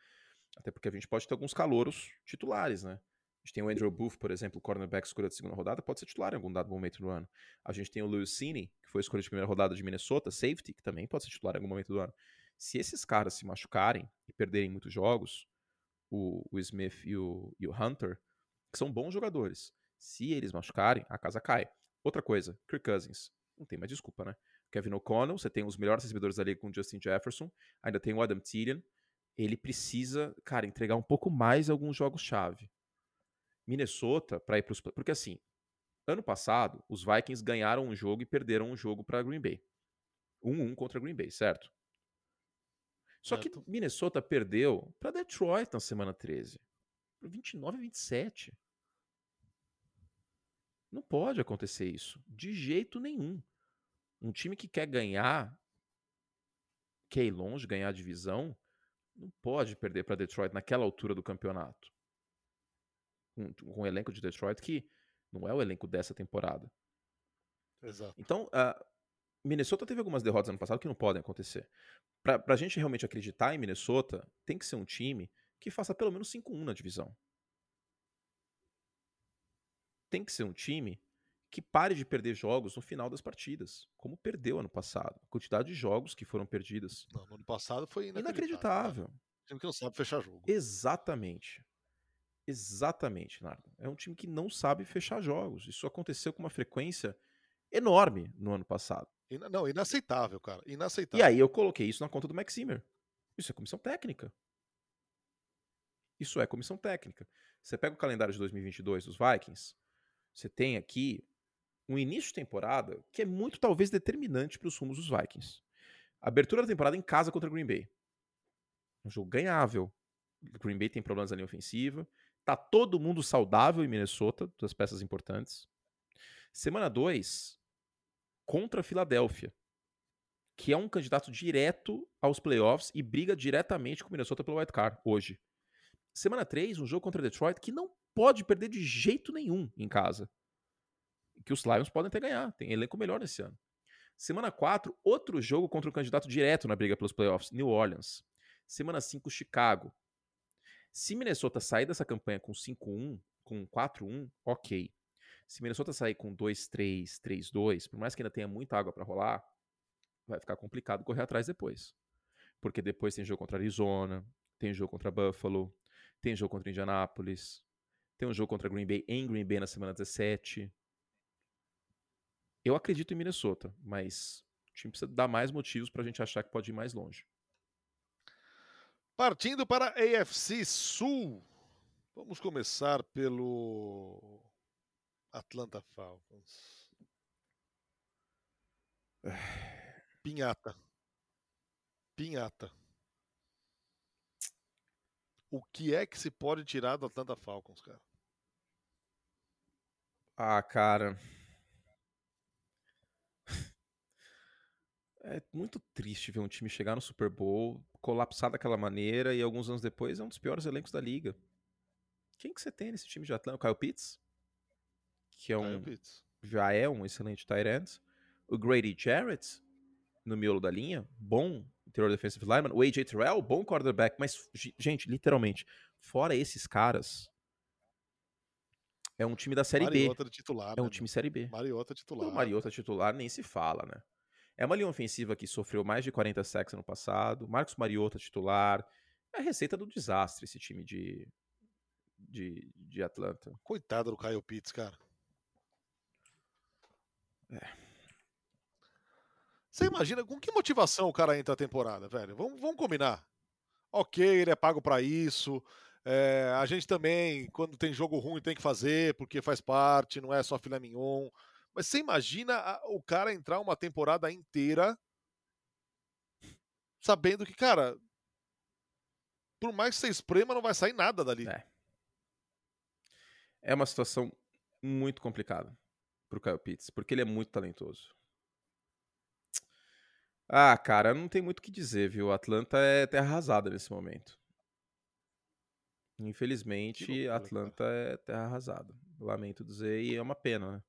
Até porque a gente pode ter alguns calouros titulares, né? A gente tem o Andrew Booth, por exemplo, cornerback escolha de segunda rodada, pode ser titular em algum dado momento do ano. A gente tem o Lewis Cine, que foi escolha de primeira rodada de Minnesota, safety, que também pode ser titular em algum momento do ano. Se esses caras se machucarem e perderem muitos jogos, o, o Smith e o, e o Hunter, que são bons jogadores, se eles machucarem, a casa cai. Outra coisa, Kirk Cousins. Não tem mais desculpa, né? Kevin O'Connell, você tem os melhores recebedores da liga com o Justin Jefferson, ainda tem o Adam Thielen. Ele precisa, cara, entregar um pouco mais alguns jogos-chave. Minnesota, para ir para os. Porque assim, ano passado, os Vikings ganharam um jogo e perderam um jogo para Green Bay. 1-1 contra Green Bay, certo? Só que. Minnesota perdeu para Detroit na semana 13. Por 29 a 27. Não pode acontecer isso. De jeito nenhum. Um time que quer ganhar, quer ir longe, ganhar a divisão, não pode perder para Detroit naquela altura do campeonato. Com, com o elenco de Detroit que não é o elenco dessa temporada. Exato. Então, ah, Minnesota teve algumas derrotas ano passado que não podem acontecer. Pra, pra gente realmente acreditar em Minnesota, tem que ser um time que faça pelo menos 5-1 na divisão. Tem que ser um time que pare de perder jogos no final das partidas, como perdeu ano passado. A quantidade de jogos que foram perdidas. Não, no ano passado foi inacreditável. Inacreditável. cara. Time que não sabe fechar jogo. Exatamente. Exatamente, Nardo. É um time que não sabe fechar jogos. Isso aconteceu com uma frequência enorme no ano passado. Ina- Não, inaceitável, cara. E Inaceitável. aí eu coloquei isso na conta do Max Zimmer. Isso é comissão técnica. Isso é comissão técnica. Você pega o calendário de 2022 dos Vikings, você tem aqui um início de temporada que é muito talvez determinante para os rumos dos Vikings. Abertura da temporada em casa contra Green Bay. Um jogo ganhável. Green Bay tem problemas na linha ofensiva. Tá todo mundo saudável em Minnesota, das peças importantes. Semana 2, contra a Filadélfia, que é um candidato direto aos playoffs e briga diretamente com o Minnesota pelo White Card hoje. Semana 3, um jogo contra Detroit que não pode perder de jeito nenhum em casa. Que os Lions podem até ganhar, tem elenco melhor nesse ano. Semana 4, outro jogo contra um candidato direto na briga pelos playoffs, New Orleans. Semana 5, Chicago. Se Minnesota sair dessa campanha com 5-1, com 4-1, ok. Se Minnesota sair com 2-3, 3-2, por mais que ainda tenha muita água para rolar, vai ficar complicado correr atrás depois. Porque depois tem jogo contra Arizona, tem jogo contra Buffalo, tem jogo contra Indianapolis, tem um jogo contra Green Bay em Green Bay na semana 17. Eu acredito em Minnesota, mas o time precisa dar mais motivos pra gente achar que pode ir mais longe. Partindo para a AFC Sul. Vamos começar pelo Atlanta Falcons. Pinhata. Pinhata. O que é que se pode tirar do Atlanta Falcons, cara? Ah, cara. É muito triste ver um time chegar no Super Bowl, colapsar daquela maneira e alguns anos depois é um dos piores elencos da liga. Quem que você tem nesse time de Atlanta? O Kyle Pitts? Que é um, já é um excelente tight end. O Grady Jarrett, no miolo da linha, bom interior defensive lineman. O AJ Terrell, bom quarterback. Mas, gente, literalmente, fora esses caras, é um time da Série B. Mariota de titular. É um né, time Série B. Mariota titular. O Mariota titular nem se fala, né? É uma linha ofensiva que sofreu mais de 40 sacks no passado. Marcos Mariota titular. É a receita do desastre esse time de, de, de Atlanta. Coitado do Kyle Pitts, cara. É. Você imagina com que motivação o cara entra a temporada, velho? Vamos, vamos combinar. Ok, ele é pago para isso. É, a gente também, quando tem jogo ruim, tem que fazer, porque faz parte, não é só filé mignon. Mas você imagina o cara entrar uma temporada inteira sabendo que, cara, por mais que você esprema, não vai sair nada dali. É, é uma situação muito complicada pro Kyle Pitts, porque ele é muito talentoso. Ah, cara, não tem muito o que dizer, viu? Atlanta é terra arrasada nesse momento. Infelizmente, Atlanta é terra arrasada. Lamento dizer, e é uma pena, né?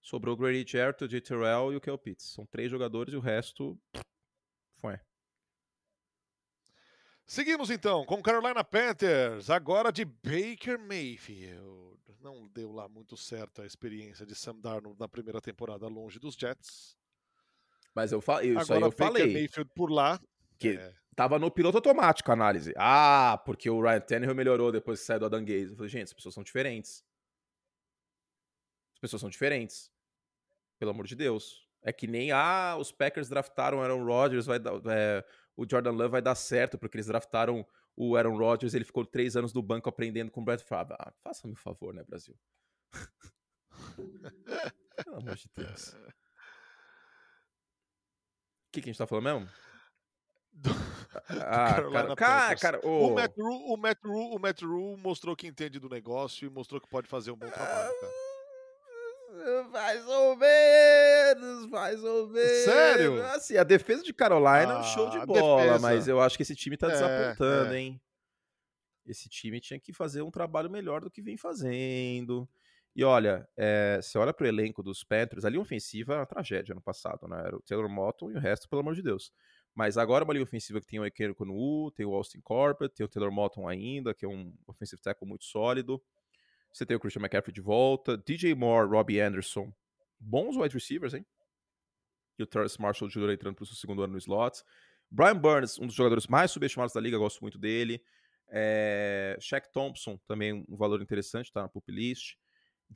Sobrou o Grady Jarrett, o J. Terrell e o Kel Pitts. São três jogadores e o resto foi. Seguimos então com Carolina Panthers, agora de Baker Mayfield. Não deu lá muito certo a experiência de Sam Darnold na primeira temporada longe dos Jets. Mas eu falei, isso agora, aí eu Baker falei. Mayfield por lá. Que é... tava no piloto automático a análise. Ah, porque o Ryan Tannehill melhorou depois que saiu do Adam Gaze. Eu falei, gente, as pessoas são diferentes. As pessoas são diferentes. Pelo amor de Deus. É que nem, ah, os Packers draftaram Aaron Rodgers, vai dar, é, o Jordan Love vai dar certo, porque eles draftaram o Aaron Rodgers, ele ficou três anos no banco aprendendo com o Brad Favre. Ah, faça-me um favor, né, Brasil? Pelo amor de Deus. O que, que a gente tá falando mesmo? Do... Ah, cara, cara, cara oh. o, Matt o, Matt o mostrou que entende do negócio e mostrou que pode fazer um bom trabalho, cara. Mais ou menos, mais ou menos. Sério? Assim, a defesa de Carolina é um show de bola, defesa. mas eu acho que esse time tá é, desapontando, é. hein? Esse time tinha que fazer um trabalho melhor do que vem fazendo. E olha, é, você olha pro elenco dos Panthers, a linha ofensiva era uma tragédia no passado, né? Era o Taylor Motton e o resto, pelo amor de Deus. Mas agora uma linha ofensiva que tem o Ekero Konu, tem o Austin Corbett, tem o Taylor Motton ainda, que é um offensive tackle muito sólido. Você tem o Christian McCaffrey de volta, DJ Moore, Robbie Anderson, bons wide receivers, hein? E o Terrence Marshall Jr. entrando para o seu segundo ano no slot. Brian Burns, um dos jogadores mais subestimados da liga, gosto muito dele. É... Shaq Thompson, também um valor interessante, está na pup list.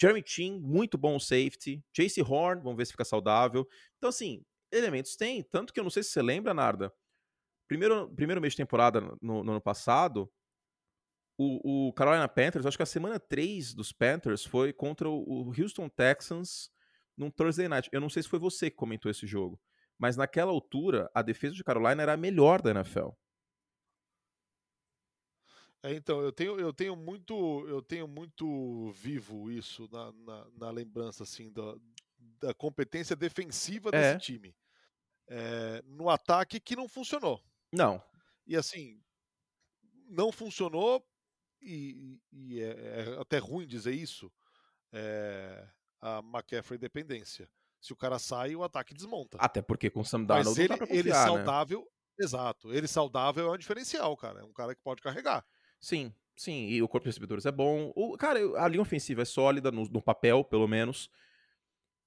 Jeremy Chin, muito bom safety. Chase Horn, vamos ver se fica saudável. Então, assim, elementos tem. Tanto que eu não sei se você lembra, Narda. Primeiro, primeiro mês de temporada no, no ano passado, o, o, Carolina Panthers, acho que a semana 3 dos Panthers foi contra o, Houston Texans num Thursday Night. Eu não sei se foi você que comentou esse jogo, mas naquela altura a defesa de Carolina era a melhor da NFL. É, então, eu tenho, eu tenho muito eu tenho muito vivo isso na, na, na lembrança assim da, da competência defensiva desse é. time. É, no ataque que não funcionou. Não. E assim, não funcionou e, e é, é, até ruim dizer isso, é a McCaffrey dependência. Se o cara sai, o ataque desmonta. Até porque com o Sam Darnold Mas ele, confiar, ele né? saudável, né? exato. Ele saudável é um diferencial, cara. É um cara que pode carregar. Sim, sim. E o corpo de recebedores é bom. O, cara, a linha ofensiva é sólida, no, no papel, pelo menos.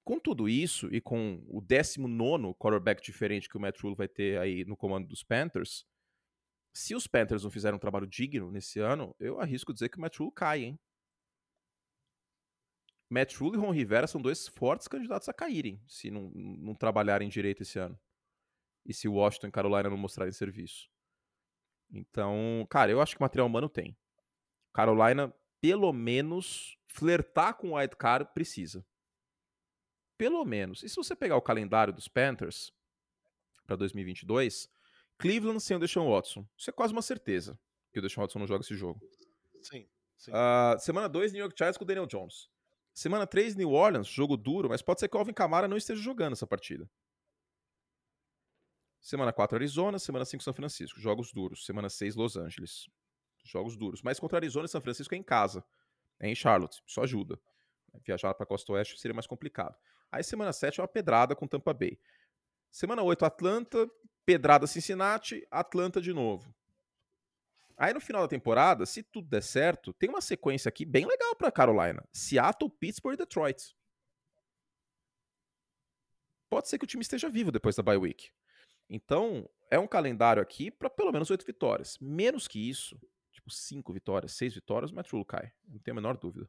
Com tudo isso, e com o 19 quarterback diferente que o Matt Rule vai ter aí no comando dos Panthers, se os Panthers não fizerem um trabalho digno nesse ano, eu arrisco dizer que o Matt Rule cai, hein? Matt Rule e Ron Rivera são dois fortes candidatos a caírem se não, não trabalharem direito esse ano. E se Washington e Carolina não mostrarem serviço. Então, cara, eu acho que material humano tem. Carolina, pelo menos, flertar com o White Card precisa. Pelo menos. E se você pegar o calendário dos Panthers para 2022, Cleveland sem o Deshaun Watson. Isso é quase uma certeza que o Deshaun Watson não joga esse jogo. Sim. sim. Uh, semana 2, New York Giants com o Daniel Jones. Semana 3, New Orleans, jogo duro, mas pode ser que o Alvin Kamara não esteja jogando essa partida. Semana 4, Arizona. Semana 5, São Francisco. Jogos duros. Semana 6, Los Angeles. Jogos duros. Mas contra Arizona e São Francisco é em casa. É em Charlotte. Isso ajuda. Viajar para a Costa Oeste seria mais complicado. Aí semana 7 é uma pedrada com Tampa Bay. Semana 8, Atlanta, Pedrada Cincinnati, Atlanta de novo. Aí no final da temporada, se tudo der certo, tem uma sequência aqui bem legal para Carolina: Seattle, Pittsburgh e Detroit. Pode ser que o time esteja vivo depois da bye week. Então, é um calendário aqui para pelo menos oito vitórias. Menos que isso, tipo cinco vitórias, seis vitórias, o Matt Rule cai. Não tenho a menor dúvida.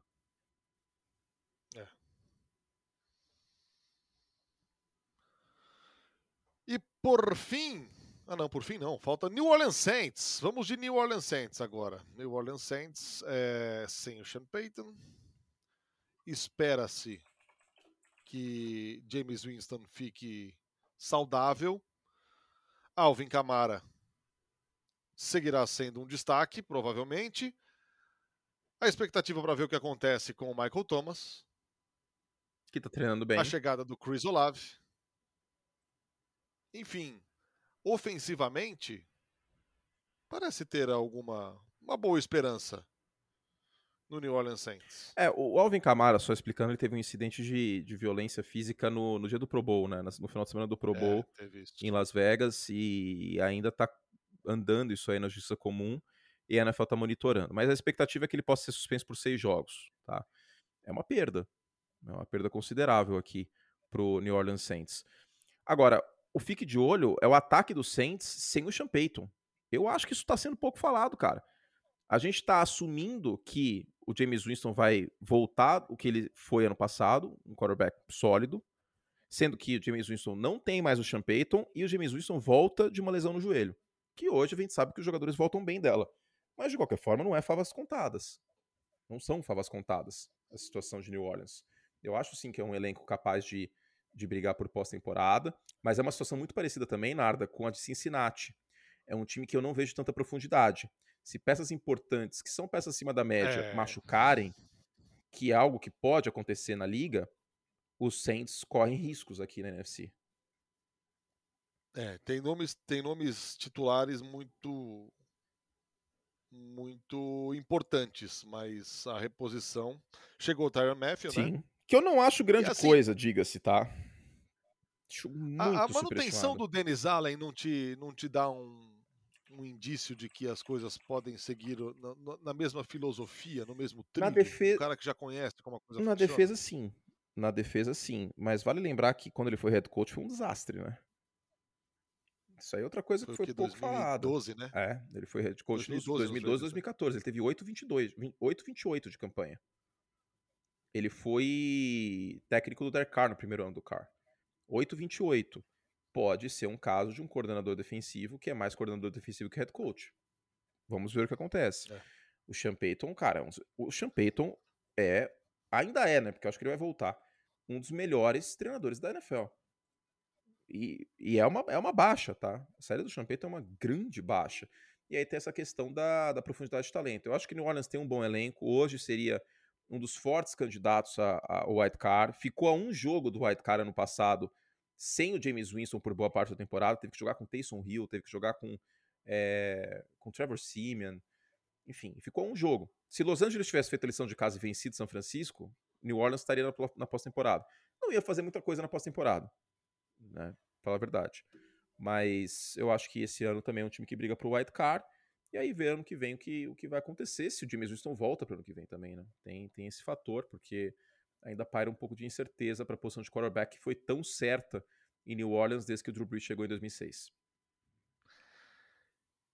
Por fim, ah não, por fim não, falta New Orleans Saints. Vamos de New Orleans Saints agora. New Orleans Saints é, sem o Sean Payton. Espera-se que James Winston fique saudável. Alvin Kamara seguirá sendo um destaque, provavelmente. A expectativa para ver o que acontece com o Michael Thomas. Que tá treinando bem. A chegada do Chris Olave. Enfim, ofensivamente, parece ter alguma uma boa esperança no New Orleans Saints. É, o Alvin Kamara, só explicando, ele teve um incidente de, de violência física no, no dia do Pro Bowl, né? No final de semana do Pro é, Bowl é, em Las Vegas e ainda tá andando isso aí na justiça comum e a NFL tá monitorando. Mas a expectativa é que ele possa ser suspenso por seis jogos, tá? É uma perda. É uma perda considerável aqui pro New Orleans Saints. Agora, o fique de olho é o ataque do Saints sem o Sean. Eu acho que isso tá sendo pouco falado, cara. A gente tá assumindo que o James Winston vai voltar o que ele foi ano passado, um quarterback sólido, sendo que o James Winston não tem mais o Sean e o James Winston volta de uma lesão no joelho, que hoje a gente sabe que os jogadores voltam bem dela. Mas de qualquer forma, não é favas contadas. Não são favas contadas a situação de New Orleans. Eu acho sim que é um elenco capaz de, de brigar por pós-temporada, mas é uma situação muito parecida também, Narda, com a de Cincinnati. É um time que eu não vejo tanta profundidade. Se peças importantes, que são peças acima da média, é... machucarem, que é algo que pode acontecer na liga, os Saints correm riscos aqui na NFC. É, tem nomes, tem nomes titulares muito muito importantes, mas a reposição chegou o Tyron Matthew, Sim. né? Que eu não acho grande assim, coisa, diga-se, tá? a, a manutenção do Denis Allen não te, não te dá um, um indício de que as coisas podem seguir na, na mesma filosofia, no mesmo trilho? Defesa... Um cara que já conhece como a coisa Na funciona. defesa, sim. Na defesa, sim. Mas vale lembrar que quando ele foi head coach foi um desastre, né? Isso aí é outra coisa que foi, foi pouco 2012, falado. né? É, ele foi head coach 2012, 2012 2014. Ele teve 8,22, 8,28 de campanha. Ele foi técnico do Derek Carr no primeiro ano do Carr. 8,28. Pode ser um caso de um coordenador defensivo que é mais coordenador defensivo que head coach. Vamos ver o que acontece. É. O Sean Payton, cara, o Sean Payton é, ainda é, né? Porque eu acho que ele vai voltar. Um dos melhores treinadores da NFL. E, e, é, uma, é uma baixa, tá? A série do Champeito é uma grande baixa. E aí tem essa questão da, da profundidade de talento. Eu acho que New Orleans tem um bom elenco. Hoje seria um dos fortes candidatos ao White Card. Ficou a um jogo do White Card ano passado sem o James Winston por boa parte da temporada. Teve que jogar com Taysom Hill, teve que jogar com, é, com Trevor Simeon. Enfim, ficou a um jogo. Se Los Angeles tivesse feito a lição de casa e vencido São Francisco, New Orleans estaria na, na pós-temporada. Não ia fazer muita coisa na pós-temporada né? Falar a verdade. Mas eu acho que esse ano também é um time que briga pro White Card. E aí ver ano que vem o que, o que vai acontecer, se o James Winston volta para ano que vem também, né? Tem, tem esse fator, porque ainda paira um pouco de incerteza para a posição de quarterback que foi tão certa em New Orleans desde que o Drew Brees chegou em 2006.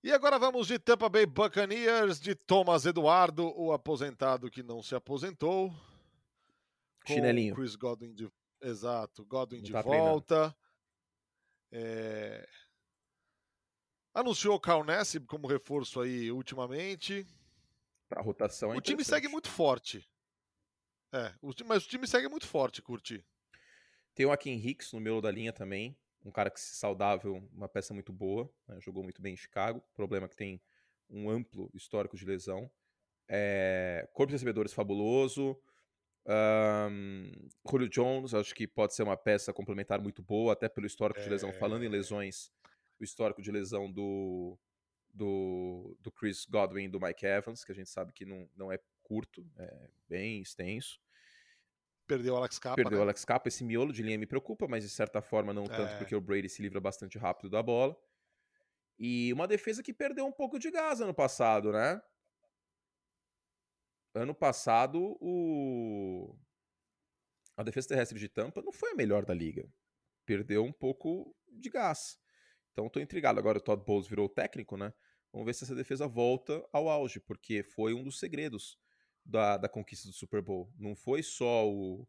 E agora vamos de Tampa Bay Buccaneers, de Thomas Eduardo, o aposentado que não se aposentou. Chinelinho. Chris Godwin de Exato, Godwin de tá volta. É... Anunciou o Carl Nassib como reforço aí ultimamente. Para rotação é O time segue muito forte. É, o time, mas o time segue muito forte, curti. Tem o Akin Hicks no meio da linha também. Um cara que se saudável, uma peça muito boa. Né, jogou muito bem em Chicago. O problema é que tem um amplo histórico de lesão. É, corpo de recebedores fabuloso. Um, Julio Jones, acho que pode ser uma peça complementar muito boa, até pelo histórico é... de lesão. Falando em é. lesões, o histórico de lesão do, do, do Chris Godwin e do Mike Evans, que a gente sabe que não, não é curto, é bem extenso. Perdeu o Alex Capa. Perdeu o né? Alex Capa. Esse miolo de linha me preocupa, mas de certa forma não tanto, é... porque o Brady se livra bastante rápido da bola. E uma defesa que perdeu um pouco de gás ano passado, né? ano passado o a defesa terrestre de Tampa não foi a melhor da liga. Perdeu um pouco de gás. Então estou intrigado. Agora o Todd Bowles virou técnico, né? Vamos ver se essa defesa volta ao auge, porque foi um dos segredos da, da conquista do Super Bowl. Não foi só o,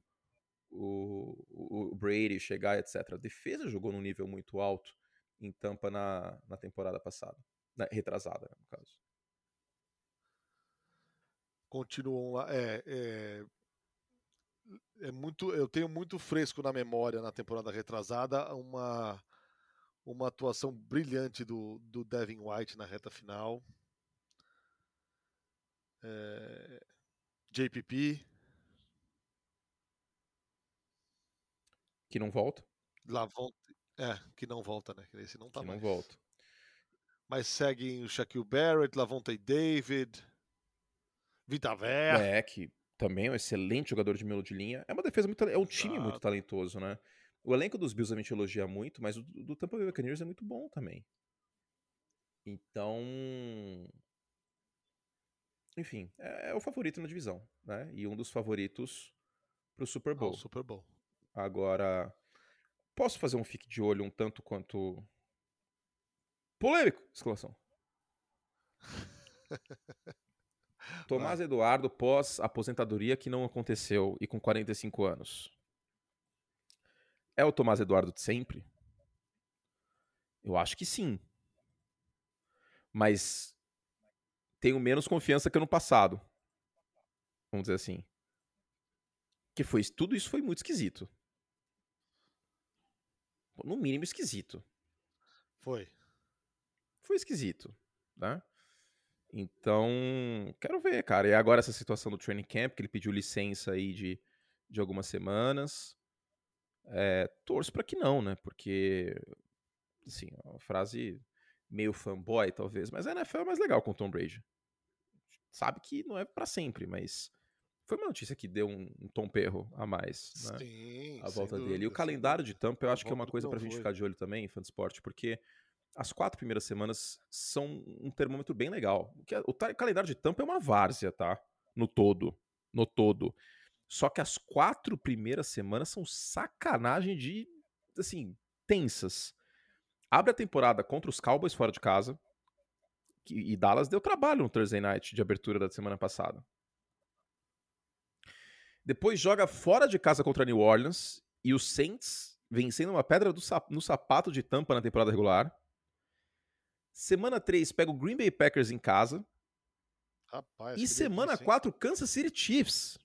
o, o Brady chegar, etc. A defesa jogou num nível muito alto em Tampa na, na temporada passada. Na, retrasada, né, no caso. Continuam lá. É, é, é muito. Eu tenho muito fresco na memória na temporada retrasada uma, uma atuação brilhante do, do Devin White na reta final. É, JPP. Que não volta. Lavonte, é, que não volta, né? Esse não tá que mais. não volta. Mas seguem o Shaquille Barrett, Lavonte David, Vita Vea. É, que também é um excelente jogador de meio de linha. É uma defesa muito. É um time muito talentoso, né? O elenco dos Bills a gente elogia muito, mas o do Tampa Bay Buccaneers é muito bom também. Então. Enfim, é, é o favorito na divisão, né? E um dos favoritos pro Super Bowl. Super Bowl. Agora, posso fazer um fique de olho um tanto quanto. Polêmico! Exclamação. Tomás Eduardo pós aposentadoria que não aconteceu e com 45 anos. É o Tomás Eduardo de sempre? Eu acho que sim. Mas tenho menos confiança que no passado. Vamos dizer assim. Que foi tudo isso foi muito esquisito. No mínimo esquisito. Foi. Foi esquisito, né? Então, quero ver, cara. E agora essa situação do training camp, que ele pediu licença aí de, de algumas semanas. É, torço para que não, né? Porque, assim, é uma frase meio fanboy, talvez, mas a NFL é mais legal com o Tom Brady. Sabe que não é para sempre, mas foi uma notícia que deu um, um tom perro a mais, né? Sim. a volta dele. E dúvida, o calendário de dúvida. Tampa eu A acho que é uma coisa não pra gente ficar de olho também fã de esporte, porque as quatro primeiras semanas são um termômetro bem legal. O, que é- o calendário de Tampa é uma várzea, tá? No todo. No todo. Só que as quatro primeiras semanas são sacanagem de, assim, tensas. Abre a temporada contra os Cowboys fora de casa. e Dallas deu trabalho no Thursday Night de abertura da semana passada. Depois joga fora de casa contra New Orleans e os Saints vencendo uma pedra sap- no sapato de Tampa na temporada regular. Semana 3 pega o Green Bay Packers em casa. Rapaz, E semana delícia, hein? 4, Kansas City Chiefs.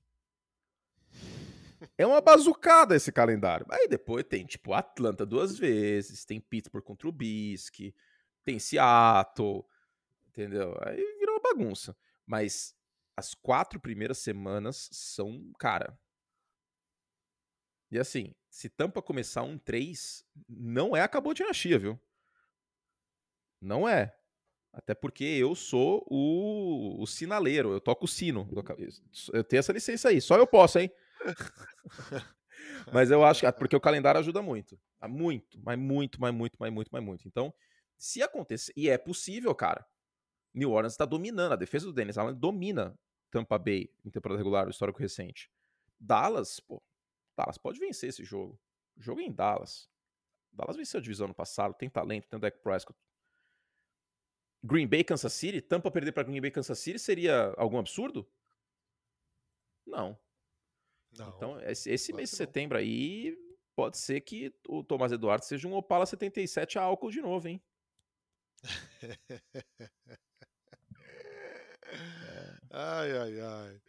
É uma bazucada esse calendário. Aí depois tem, tipo, Atlanta duas vezes, tem Pittsburgh contra o Bisque, tem Seattle, entendeu? Aí virou uma bagunça. Mas as quatro primeiras semanas são, cara. E assim, se Tampa começar um 3, não é acabou de dinastia, viu? Não é. Até porque eu sou o, o sinaleiro, eu toco o sino. Eu tenho essa licença aí, só eu posso, hein? mas eu acho que. Porque o calendário ajuda muito. Ah, Muito, mas muito, mas muito, mas muito, mas muito. Então, se acontecer. E é possível, cara. New Orleans está dominando. A defesa do Dennis Allen domina Tampa Bay em temporada regular, o histórico recente. Dallas, pô. Dallas pode vencer esse jogo. O jogo é em Dallas. Dallas venceu a divisão no passado, tem talento, tem o Dak Prescott. Green Bay, Kansas City, Tampa perder para Green Bay, Kansas City seria algum absurdo? Não. Não. Então, esse, esse mês de não. setembro aí, pode ser que o Tomás Eduardo seja um Opala 77 a álcool de novo, hein? Ai, ai, ai.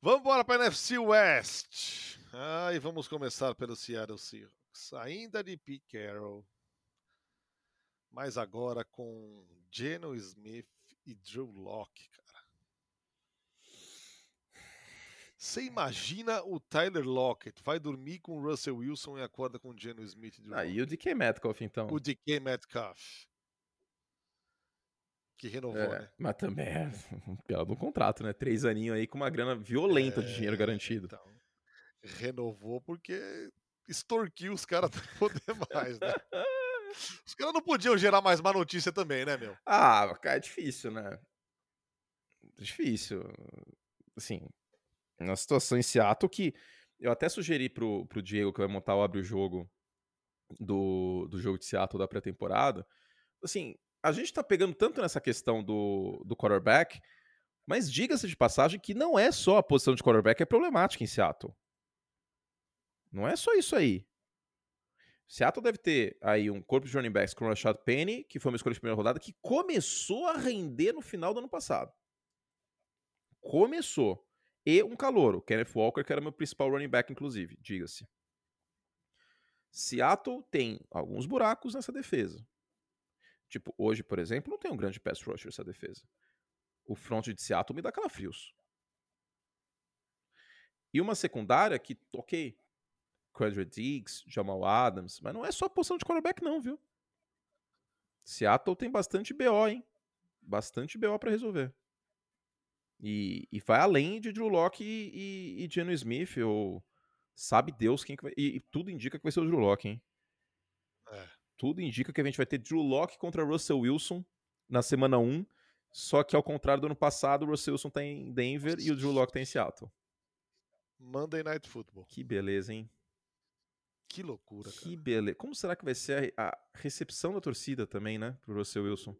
Vamos embora para a NFC West. Ai, vamos começar pelo Seattle Seahawks. Ainda de Pete Carroll. Mas agora com Geno Smith e Drew Locke, cara. Você imagina o Tyler Lockett vai dormir com o Russell Wilson e acorda com o Geno Smith e Drew Ah, e o DK Metcalf, então. O DK Metcalf. Que renovou, É, né? mas também é um belo do contrato, né? Três aninhos aí com uma grana violenta de dinheiro É, garantido. Então, renovou porque extorquiu os caras não poder mais, né? Os caras não podiam gerar mais má notícia também, né, meu? Ah, cara, é difícil, né? Difícil. Assim, uma situação em Seattle que eu até sugeri pro, pro Diego que vai montar o Abre o Jogo do, do jogo de Seattle da pré-temporada. Assim, a gente tá pegando tanto nessa questão do, do quarterback, mas diga-se de passagem que não é só a posição de quarterback é problemática em Seattle. Não é só isso aí. Seattle deve ter aí um corpo de running backs com o Rashad Penny, que foi uma escolha de primeira rodada, que começou a render no final do ano passado. Começou. E um calor, o Kenneth Walker, que era meu principal running back, inclusive, diga-se. Seattle tem alguns buracos nessa defesa. Tipo, hoje, por exemplo, não tem um grande pass rusher essa defesa. O front de Seattle me dá calafrios. E uma secundária que, ok, Quadra Diggs, Jamal Adams, mas não é só posição de quarterback não, viu? Seattle tem bastante BO, hein? Bastante BO para resolver. E, e, vai além de Drew Locke e, e, e Geno Smith, ou sabe Deus quem que vai... E, e, tudo indica que vai ser o Drew Locke, hein? É. Tudo indica que a gente vai ter Drew Locke contra Russell Wilson na semana 1, só que ao contrário do ano passado, o Russell Wilson tá em Denver e o Drew Locke tá em Seattle. Monday Night Football. Que beleza, hein? Que loucura, cara. Que beleza. Como será que vai ser a, a recepção da torcida também, né, pro Russell Wilson?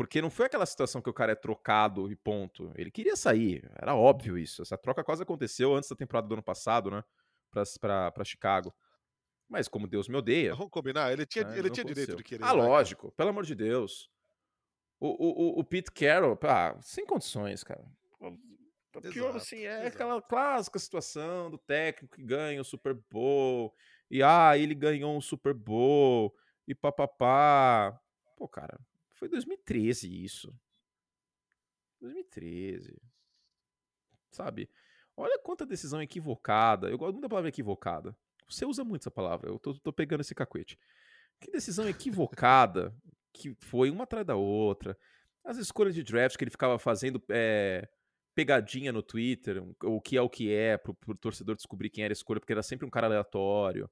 Porque não foi aquela situação que o cara é trocado e ponto. Ele queria sair, era óbvio isso. Essa troca quase aconteceu antes da temporada do ano passado, né? Pra, pra, pra Chicago. Mas como Deus me odeia. Vamos combinar, ele tinha, né, ele tinha direito de querer. Ah, lógico, cara. pelo amor de Deus. O, o, o, o Pete Carroll, ah, sem condições, cara. Exato, assim, é exato. aquela clássica situação do técnico que ganha o Super Bowl. E, ah, ele ganhou um Super Bowl. E papapá. Pô, cara, foi 2013 isso. 2013. Sabe? Olha quanta decisão equivocada. Eu gosto muito da palavra equivocada. Você usa muito essa palavra. Eu tô, tô pegando esse cacuete. Que decisão equivocada que foi uma atrás da outra. As escolhas de draft que ele ficava fazendo é, pegadinha no Twitter, o que é o que é, pro, pro torcedor descobrir quem era a escolha, porque era sempre um cara aleatório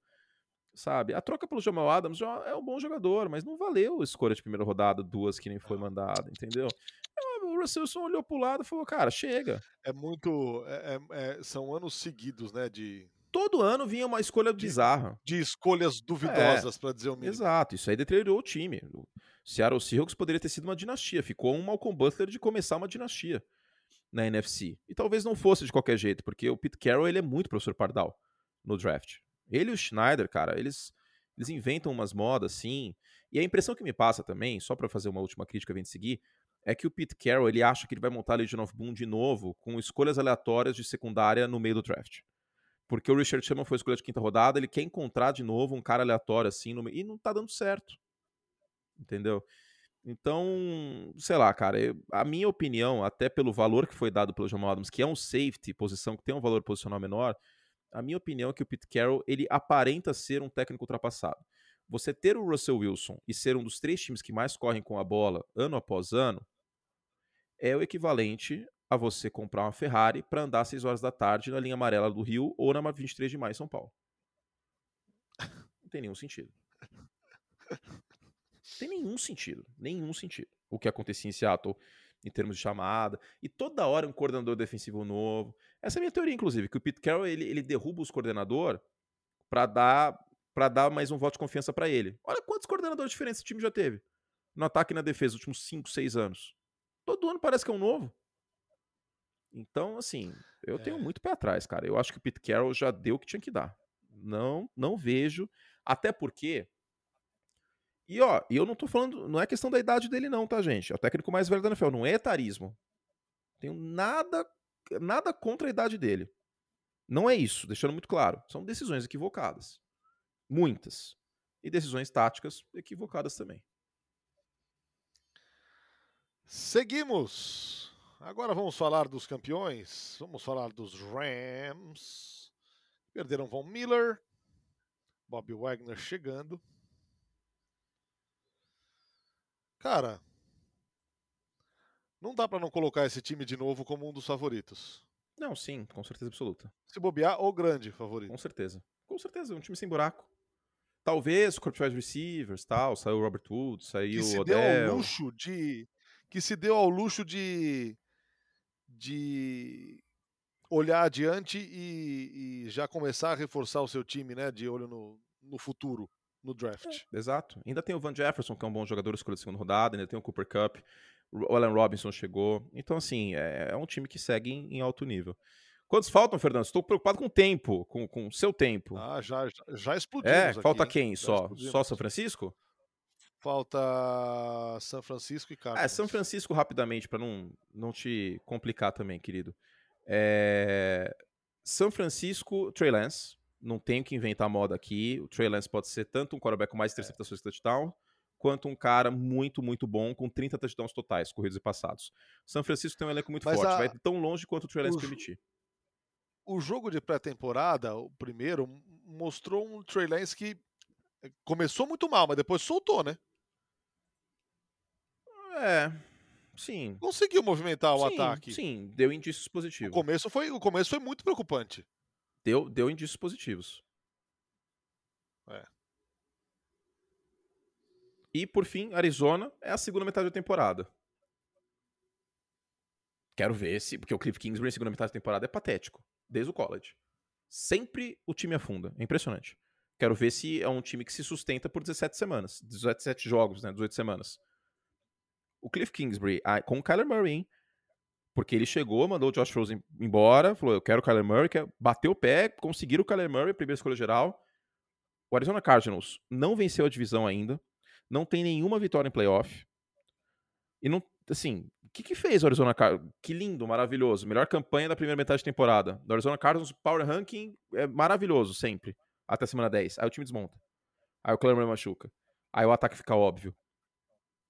sabe? A troca pelo Jamal Adams já é um bom jogador, mas não valeu a escolha de primeira rodada, duas que nem foi mandada, entendeu? O Russell Wilson olhou pro lado e falou, cara, chega. É muito. É, é, é são anos seguidos, né? De. Todo ano vinha uma escolha de, bizarra. De escolhas duvidosas, é, para dizer o mínimo. Exato, isso aí deteriorou o time. O Seattle Seahawks poderia ter sido uma dinastia. Ficou um Malcolm Butler de começar uma dinastia na NFC. E talvez não fosse de qualquer jeito, porque o Pete Carroll ele é muito professor Pardal no draft. Ele e o Schneider, cara, eles, eles inventam umas modas assim. E a impressão que me passa também, só para fazer uma última crítica vem de seguir, é que o Pete Carroll ele acha que ele vai montar a Legion of Boom de novo com escolhas aleatórias de secundária no meio do draft. Porque o Richard Sherman foi escolha de quinta rodada, ele quer encontrar de novo um cara aleatório assim no e não tá dando certo. Entendeu? Então, sei lá, cara, eu, a minha opinião, até pelo valor que foi dado pelo Jamal Adams, que é um safety, posição que tem um valor posicional menor, a minha opinião é que o Pete Carroll ele aparenta ser um técnico ultrapassado. Você ter o Russell Wilson e ser um dos três times que mais correm com a bola ano após ano é o equivalente a você comprar uma Ferrari para andar às 6 horas da tarde na linha amarela do Rio ou na 23 de maio em São Paulo. Não tem nenhum sentido. Não tem nenhum sentido. Nenhum sentido. O que acontecia em Seattle em termos de chamada, e toda hora um coordenador defensivo novo. Essa é a minha teoria, inclusive, que o Pete Carroll ele, ele derruba os coordenador para dar para dar mais um voto de confiança para ele. Olha quantos coordenadores diferentes esse time já teve no ataque e na defesa nos últimos 5, 6 anos. Todo ano parece que é um novo. Então, assim, eu é. tenho muito pé atrás, cara. Eu acho que o Pete Carroll já deu o que tinha que dar. Não, não vejo. Até porque e ó, e eu não tô falando, não é questão da idade dele não, tá, gente? É o técnico mais velho da NFL, não é etarismo. Tenho nada nada contra a idade dele. Não é isso, deixando muito claro. São decisões equivocadas. Muitas. E decisões táticas equivocadas também. Seguimos. Agora vamos falar dos campeões. Vamos falar dos Rams. Perderam Von Miller. Bob Wagner chegando. Cara, não dá para não colocar esse time de novo como um dos favoritos. Não, sim, com certeza absoluta. Se bobear, o grande favorito. Com certeza. Com certeza, um time sem buraco. Talvez o corpo de receivers, tal, saiu o Robert Woods, saiu que o Odell. se deu ao luxo de que se deu ao luxo de de olhar adiante e, e já começar a reforçar o seu time, né, de olho no, no futuro no draft. É, exato. Ainda tem o Van Jefferson, que é um bom jogador escolhido de segunda rodada, ainda tem o Cooper Cup, o Allen Robinson chegou. Então, assim, é, é um time que segue em, em, alto nível. Quantos faltam, Fernando? Estou preocupado com o tempo, com o seu tempo. Ah, já, já, já explodiu. É, falta quem só? Só São Francisco? Falta São Francisco e Cardinals. É, São Francisco rapidamente, para não, não te complicar também, querido. É... São Francisco, Trey Lance. Não tenho que inventar moda aqui. O Trey Lance pode ser tanto um quarterback com mais é. interceptações é. que touchdown, quanto um cara muito, muito bom com 30 touchdowns totais, corridos e passados. São Francisco tem um elenco muito Mas forte, a... vai tão longe quanto o Trey permitir. O jogo de pré-temporada, o primeiro, mostrou um Trey que eh, começou muito mal, mas depois soltou, né? É, sim. Conseguiu movimentar o sim, ataque. Sim, deu indícios positivos. O começo foi, o começo foi muito preocupante. Deu, deu indícios positivos. É. E por fim, Arizona é a segunda metade da temporada. Quero ver se. Porque o Cliff Kingsbury na segunda metade da temporada é patético. Desde o college. Sempre o time afunda. É impressionante. Quero ver se é um time que se sustenta por 17 semanas. 17 jogos, né? 18 semanas o Cliff Kingsbury com o Kyler Murray, hein? Porque ele chegou, mandou o Josh Rosen embora, falou: Eu quero o Kyler Murray, quer... bateu o pé, conseguiram o Kyler Murray, primeira escolha geral. O Arizona Cardinals não venceu a divisão ainda, não tem nenhuma vitória em playoff. E não, assim, o que, que fez o Arizona Cardinals? Que lindo, maravilhoso. Melhor campanha da primeira metade de temporada. Do Arizona Cardinals, Power Ranking é maravilhoso sempre, até a semana 10. Aí o time desmonta. Aí o Murray machuca. Aí o ataque fica óbvio.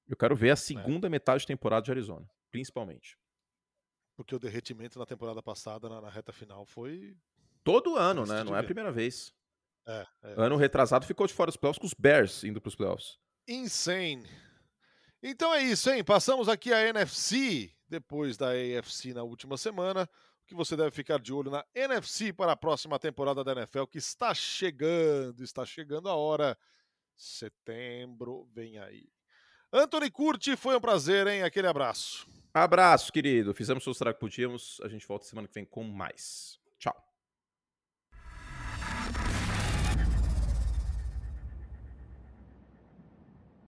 Eu quero ver a é. segunda é. metade de temporada de Arizona, principalmente. Porque o derretimento na temporada passada, na, na reta final, foi. Todo ano, né? Não é a primeira vez. É, é. Ano retrasado ficou de fora dos playoffs com os Bears indo para os playoffs. Insane. Então é isso, hein? Passamos aqui a NFC depois da AFC na última semana. O que você deve ficar de olho na NFC para a próxima temporada da NFL que está chegando, está chegando a hora. Setembro, vem aí. Anthony Curti, foi um prazer, hein? Aquele abraço. Abraço, querido. Fizemos o que podíamos. A gente volta semana que vem com mais.